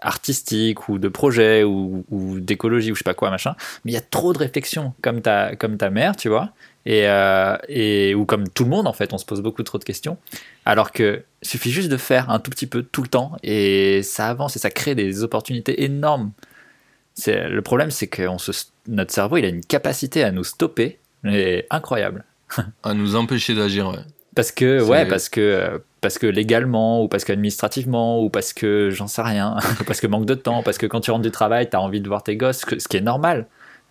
artistiques ou de projets ou, ou d'écologie ou je sais pas quoi machin mais il y a trop de réflexions comme ta comme ta mère tu vois et, euh, et, ou comme tout le monde en fait, on se pose beaucoup trop de questions. Alors que suffit juste de faire un tout petit peu tout le temps et ça avance et ça crée des opportunités énormes. C'est le problème, c'est qu'on se notre cerveau, il a une capacité à nous stopper, mais incroyable. à nous empêcher d'agir, ouais. Parce que, ouais, parce que, parce que légalement, ou parce qu'administrativement, ou parce que j'en sais rien, parce que manque de temps, parce que quand tu rentres du travail, tu as envie de voir tes gosses, ce qui est normal.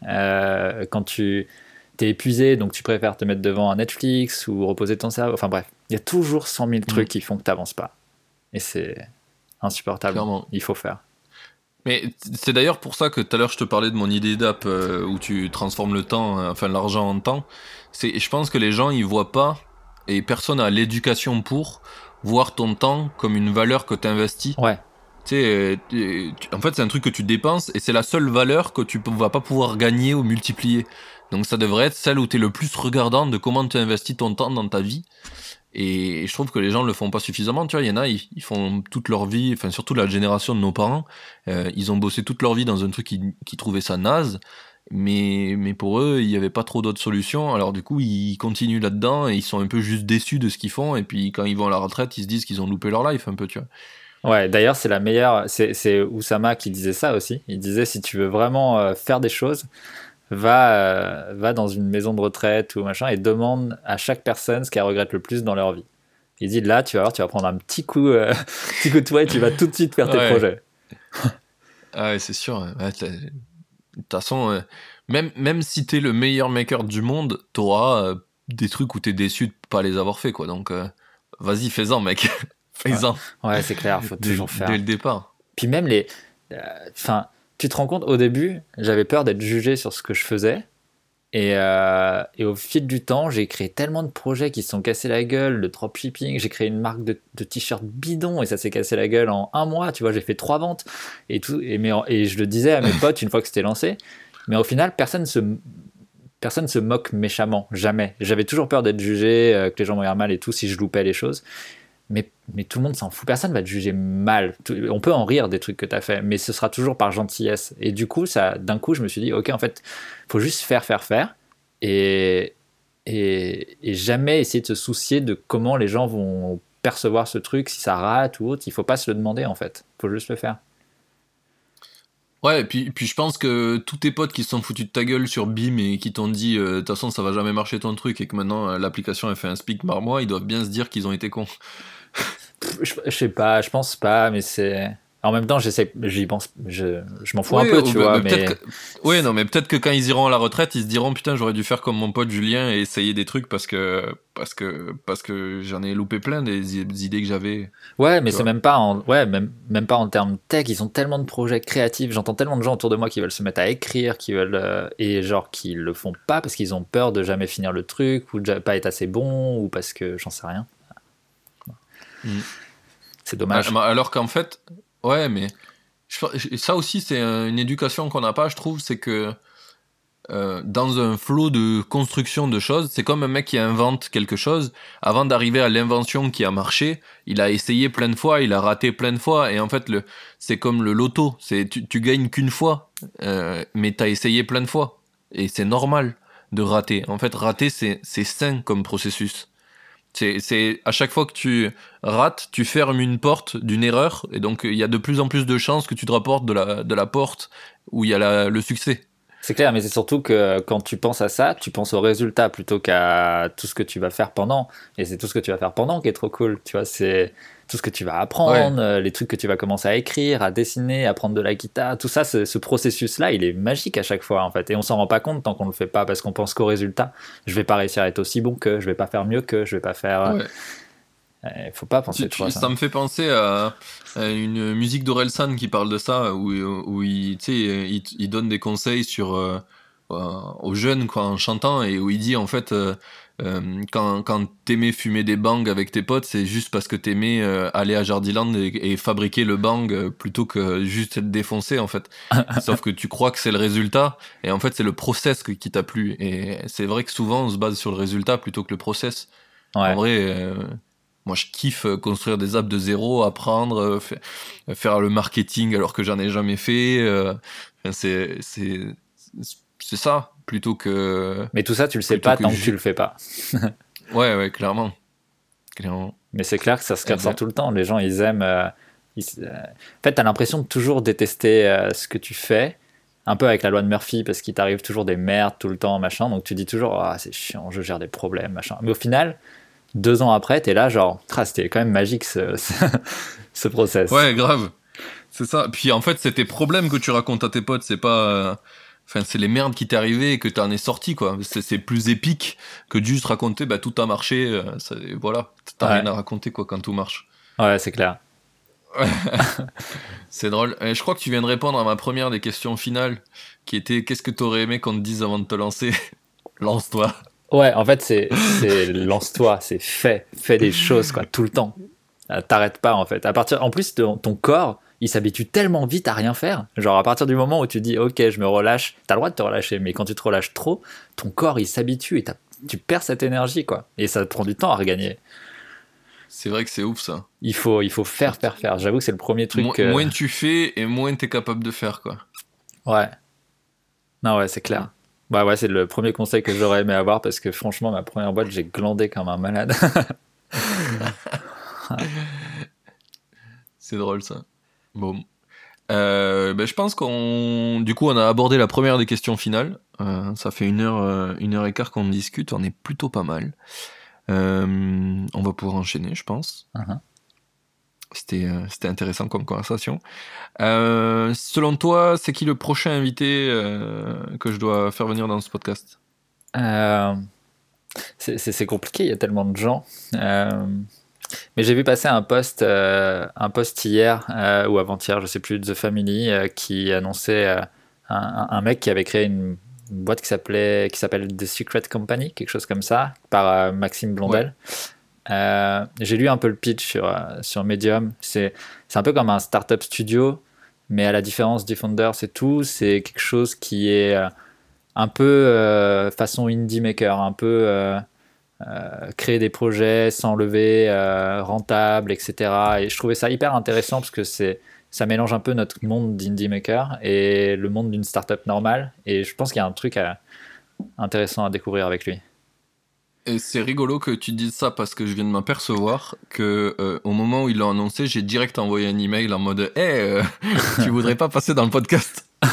Euh, quand tu es épuisé, donc tu préfères te mettre devant un Netflix ou reposer ton cerveau. Enfin bref, il y a toujours 100 000 trucs mm. qui font que tu n'avances pas. Et c'est insupportable. Il faut faire. Mais c'est d'ailleurs pour ça que tout à l'heure je te parlais de mon idée d'app euh, où tu transformes le temps, euh, enfin l'argent en temps. C'est, je pense que les gens ils voient pas et personne a l'éducation pour voir ton temps comme une valeur que tu investis. Ouais. Tu sais, euh, en fait c'est un truc que tu dépenses et c'est la seule valeur que tu vas pas pouvoir gagner ou multiplier. Donc ça devrait être celle où tu es le plus regardant de comment tu investis ton temps dans ta vie. Et je trouve que les gens le font pas suffisamment. Tu vois, il y en a, ils, font toute leur vie, enfin surtout la génération de nos parents, euh, ils ont bossé toute leur vie dans un truc qui, qui trouvaient ça naze. Mais, mais pour eux, il n'y avait pas trop d'autres solutions. Alors du coup, ils continuent là-dedans et ils sont un peu juste déçus de ce qu'ils font. Et puis quand ils vont à la retraite, ils se disent qu'ils ont loupé leur life un peu, tu vois. Ouais, d'ailleurs, c'est la meilleure. C'est Oussama qui disait ça aussi. Il disait si tu veux vraiment euh, faire des choses, va, euh, va dans une maison de retraite ou machin et demande à chaque personne ce qu'elle regrette le plus dans leur vie. Il dit là, tu vas voir, tu vas prendre un petit coup, euh, petit coup de toi et tu vas tout de suite faire tes projets. ah ouais, c'est sûr. de toute façon, euh, même, même si t'es le meilleur maker du monde, t'auras des trucs où t'es déçu de pas les avoir fait, quoi. Donc, vas-y, fais-en, mec. fais-en. Ouais, c'est clair, faut toujours faire. Dès le départ. Puis même les. Enfin tu te rends compte, au début, j'avais peur d'être jugé sur ce que je faisais. Et, euh, et, au fil du temps, j'ai créé tellement de projets qui se sont cassés la gueule, le dropshipping, j'ai créé une marque de, t-shirts bidon et ça s'est cassé la gueule en un mois, tu vois, j'ai fait trois ventes et tout. Et je le disais à mes potes une fois que c'était lancé. Mais au final, personne se, personne se moque méchamment, jamais. J'avais toujours peur d'être jugé, euh, que les gens me regardent mal et tout si je loupais les choses mais, tout le monde s'en fout. Personne va te juger mal. On peut en rire des trucs que tu as fait, mais ce sera toujours par gentillesse. Et du coup, ça, d'un coup, je me suis dit, ok, en fait, faut juste faire, faire, faire. Et, jamais essayer de se soucier de comment les gens vont percevoir ce truc, si ça rate ou autre. Il faut pas se le demander, en fait. Il faut juste le faire. Ouais, et puis, puis je pense que tous tes potes qui se sont foutus de ta gueule sur BIM et qui t'ont dit euh, de toute façon ça va jamais marcher ton truc et que maintenant euh, l'application a fait un speak par mois, ils doivent bien se dire qu'ils ont été cons je, sais pas, je pense pas, mais c'est. En même temps, j'essaie, j'y pense, je, je m'en fous un peu, tu vois. Mais... Oui, non, mais peut-être que quand ils iront à la retraite, ils se diront putain, j'aurais dû faire comme mon pote Julien et essayer des trucs parce que parce que parce que j'en ai loupé plein des, idées que j'avais. Ouais, mais c'est même pas en ouais même même pas en termes tech. Ils ont tellement de projets créatifs. J'entends tellement de gens autour de moi qui veulent se mettre à écrire, qui veulent euh, et genre qui le font pas parce qu'ils ont peur de jamais finir le truc ou de pas être assez bon ou parce que j'en sais rien. C'est dommage. Ah, alors qu'en fait, ouais, mais ça aussi, c'est une éducation qu'on n'a pas, je trouve, c'est que euh, dans un flot de construction de choses, c'est comme un mec qui invente quelque chose. Avant d'arriver à l'invention qui a marché, il a essayé plein de fois, il a raté plein de fois, et en fait, c'est comme le loto, c'est tu, tu gagnes qu'une fois, euh, mais t'as essayé plein de fois, et c'est normal de rater. En fait, rater, c'est sain comme processus. C'est à chaque fois que tu rates, tu fermes une porte d'une erreur, et donc il y a de plus en plus de chances que tu te rapportes de la, de la porte où il y a le succès. C'est clair, mais c'est surtout que quand tu penses à ça, tu penses au résultat plutôt qu'à tout ce que tu vas faire pendant. Et c'est tout ce que tu vas faire pendant qui est trop cool. Tu vois, c'est tout ce que tu vas apprendre, les trucs que tu vas commencer à écrire, à dessiner, à prendre de la guitare. Tout ça, ce, processus-là, il est magique à chaque fois, en fait. Et on s'en rend pas compte tant qu'on le fait pas parce qu'on pense qu'au résultat. Je vais pas réussir à être aussi bon que, je vais pas faire mieux que, je vais pas faire. Euh, il faut pas penser trop ça. Ça me fait penser à, une musique d'Orelsan qui parle de ça, où, où il, il, il, donne des conseils sur, euh, aux jeunes quoi, en chantant, et où il dit en fait, euh, euh, quand, quand t'aimais fumer des bangs avec tes potes, c'est juste parce que t'aimais aller à Jardiland et, fabriquer le bang plutôt que juste être défoncé en fait. Sauf que tu crois que c'est le résultat, et en fait c'est le process qui t'a plu. Et c'est vrai que souvent on se base sur le résultat plutôt que le process. En vrai, moi, je kiffe euh, construire des apps de zéro, apprendre, euh, euh, faire le marketing alors que j'en ai jamais fait. C'est c'est ça plutôt que. Mais tout ça, tu le sais pas tant que, tu le fais pas. ouais, ouais, clairement. clairement. Mais c'est clair que ça se ressort tout le temps. Les gens, ils aiment. En fait, tu as l'impression de toujours détester ce que tu fais, un peu avec la loi de Murphy parce qu'il t'arrive toujours des merdes tout le temps, machin. Donc tu dis toujours, ah, c'est chiant, je gère des problèmes, machin. Mais au final, deux ans après, t'es là, genre, ah, c'était quand même magique ce, ce, process. Ouais, grave. C'est ça. Puis en fait, c'est tes problèmes que tu racontes à tes potes, c'est pas. euh, Enfin, c'est les merdes qui t'est arrivé et que t'en es sorti, quoi. C'est plus épique que de juste raconter, bah, tout a marché, euh, voilà. T'as Ouais. rien à raconter, quoi, quand tout marche. Ouais, c'est clair. C'est drôle. Et je crois que tu viens de répondre à ma première des questions finales, qui était qu'est-ce que t'aurais aimé qu'on te dise avant de te lancer? Lance-toi. Ouais, en fait, c'est lance-toi, c'est fais, fais des choses, quoi, tout le temps. Euh, T'arrêtes pas, en fait. À partir, en plus, ton, ton corps, il s'habitue tellement vite à rien faire. Genre, à partir du moment où tu dis, ok, je me relâche, t'as le droit de te relâcher, mais quand tu te relâches trop, ton corps, il s'habitue et tu perds cette énergie, quoi. Et ça te prend du temps à regagner. C'est vrai que c'est ouf, ça. Il faut, il faut faire, faire, faire. J'avoue que c'est le premier truc. Mo- que- Moins tu fais et moins t'es capable de faire, quoi. Ouais. Non, ouais, c'est clair. Bah ouais, c'est le premier conseil que j'aurais aimé avoir parce que franchement, ma première boîte, j'ai glandé comme un malade. C'est drôle ça. Bon. Euh, ben, je pense qu'on. Du coup, on a abordé la première des questions finales. Euh, ça fait une heure, euh, une heure et quart qu'on discute. On est plutôt pas mal. On va pouvoir enchaîner, je pense. Mhm. C'était, euh, c'était intéressant comme conversation. Euh, selon toi, c'est qui le prochain invité euh, que je dois faire venir dans ce podcast? Euh, c'est- c'est c'est compliqué, il y a tellement de gens. Mais j'ai vu passer un post, un post hier ou avant-hier, je sais plus, de The Family, qui annonçait un, mec qui avait créé une, boîte qui s'appelait, qui s'appelle The Secret Company, quelque chose comme ça, par Maxime Blondel. Euh, j'ai lu un peu le pitch sur, euh, sur Medium. C'est un peu comme un startup studio, mais à la différence du Founder, c'est tout. C'est quelque chose qui est euh, un peu façon indie maker, un peu créer des projets sans lever, rentable, etc. Et je trouvais ça hyper intéressant parce que c'est ça mélange un peu notre monde d'indie maker et le monde d'une startup normale. Et je pense qu'il y a un truc intéressant à découvrir avec lui. Et c'est rigolo que tu dises ça parce que je viens de m'apercevoir que euh, au moment où ils l'ont annoncé, j'ai direct envoyé un email en mode Hey, euh, tu voudrais pas passer dans le podcast?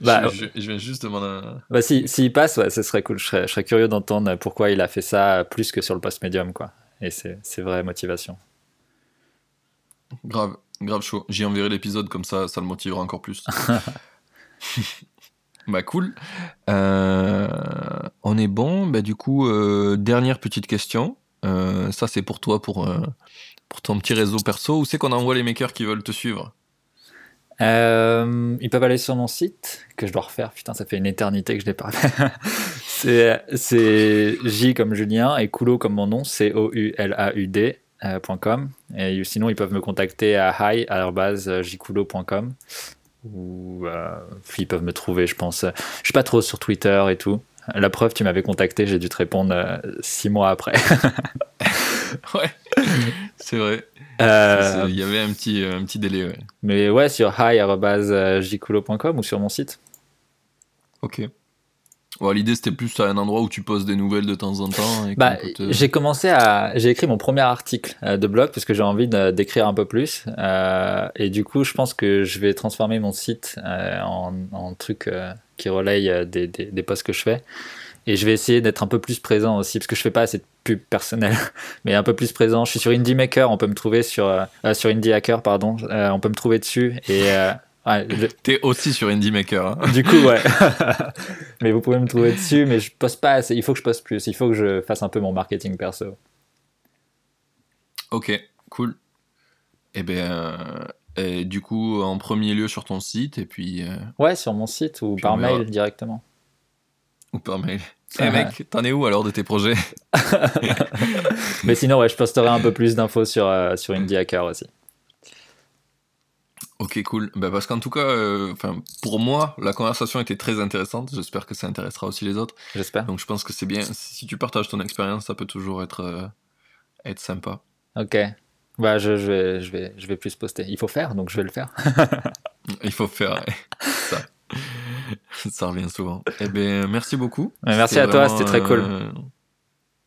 Bah, je, je- je viens juste demander. un- Bah, si, s'il passe, ouais, ce serait cool. Je serais, je serais curieux d'entendre pourquoi il a fait ça plus que sur le post médium, quoi. Et c'est, c'est vraie motivation. Grave, grave chaud. J'y enverrai l'épisode comme ça, ça le motivera encore plus. bah cool. Euh, on est bon. Bah du coup, euh, dernière petite question. Euh, ça c'est pour toi, pour, pour ton petit réseau perso. Où c'est qu'on envoie les makers qui veulent te suivre? Ils peuvent aller sur mon site, que je dois refaire. Putain, ça fait une éternité que je l'ai pas c'est, c'est J comme Julien et Coulot comme mon nom, c o u l a u d euh. Et sinon, ils peuvent me contacter à hi@jcoulot.com ou euh, ils peuvent me trouver, je pense. Je suis pas trop sur Twitter et tout. La preuve, tu m'avais contacté, j'ai dû te répondre euh, six mois après. Ouais, c'est vrai. Euh, C'est- Il y avait un petit, un petit délai. Ouais. mais ouais, sur hi@jcoulot.com ou sur mon site. Ok. L'idée c'était plus à un endroit où tu poses des nouvelles de temps en temps. et Bah, te- j'ai commencé à, j'ai écrit mon premier article euh, de blog parce que j'ai envie d'écrire un peu plus. Euh, et du coup, je pense que je vais transformer mon site euh, en, en truc euh, qui relaye des, des, des posts que je fais. Et je vais essayer d'être un peu plus présent aussi parce que je fais pas assez de pub personnelle, mais un peu plus présent. Je suis sur Indie Maker, on peut me trouver sur sur Indie Hacker, pardon. On peut me trouver dessus et ouais, le- T'es aussi sur Indie Maker. hein. du coup, ouais. mais vous pouvez me trouver dessus, mais je poste pas assez. Il faut que je poste plus. Il faut que je fasse un peu mon marketing perso. Ok, cool. Et ben, euh, et du coup, en premier lieu sur ton site et puis euh, Ouais, sur mon site ou Puis par verra. mail directement. ou par mail. Eh mec, t'en es où alors de tes projets Mais sinon, ouais, je posterai un peu plus d'infos sur, euh, sur Indie Hacker aussi. Ok, cool. Bah, parce qu'en tout cas, euh, enfin, pour moi, la conversation était très intéressante. J'espère que ça intéressera aussi les autres. J'espère. Donc, je pense que c'est bien. Si tu partages ton expérience, ça peut toujours être, euh, être sympa. Ok. Bah, je, je, vais, je, vais, je vais plus poster. Il faut faire, donc je vais le faire. Il faut faire ça. Ça revient souvent. Eh ben, merci beaucoup. Ouais, merci à toi, c'était très cool. euh,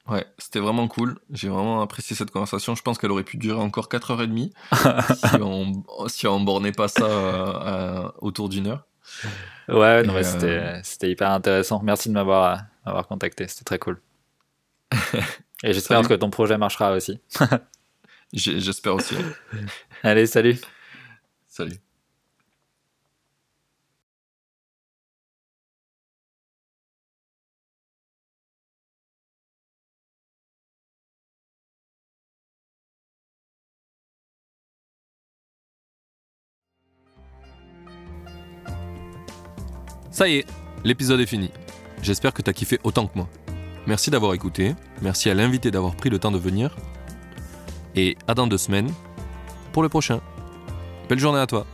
Ouais, c'était vraiment cool. J'ai vraiment apprécié cette conversation. Je pense qu'elle aurait pu durer encore 4h30 si on si on bornait pas ça euh, autour d'une heure. Ouais, non, mais euh, c'était hyper intéressant. Merci de m'avoir contacté. C'était très cool. Et j'espère que ton projet marchera aussi. J'espère aussi. Allez, salut. Salut. Ça y est, l'épisode est fini. J'espère que t'as kiffé autant que moi. Merci d'avoir écouté, merci à l'invité d'avoir pris le temps de venir. Et à dans deux semaines pour le prochain. Belle journée à toi.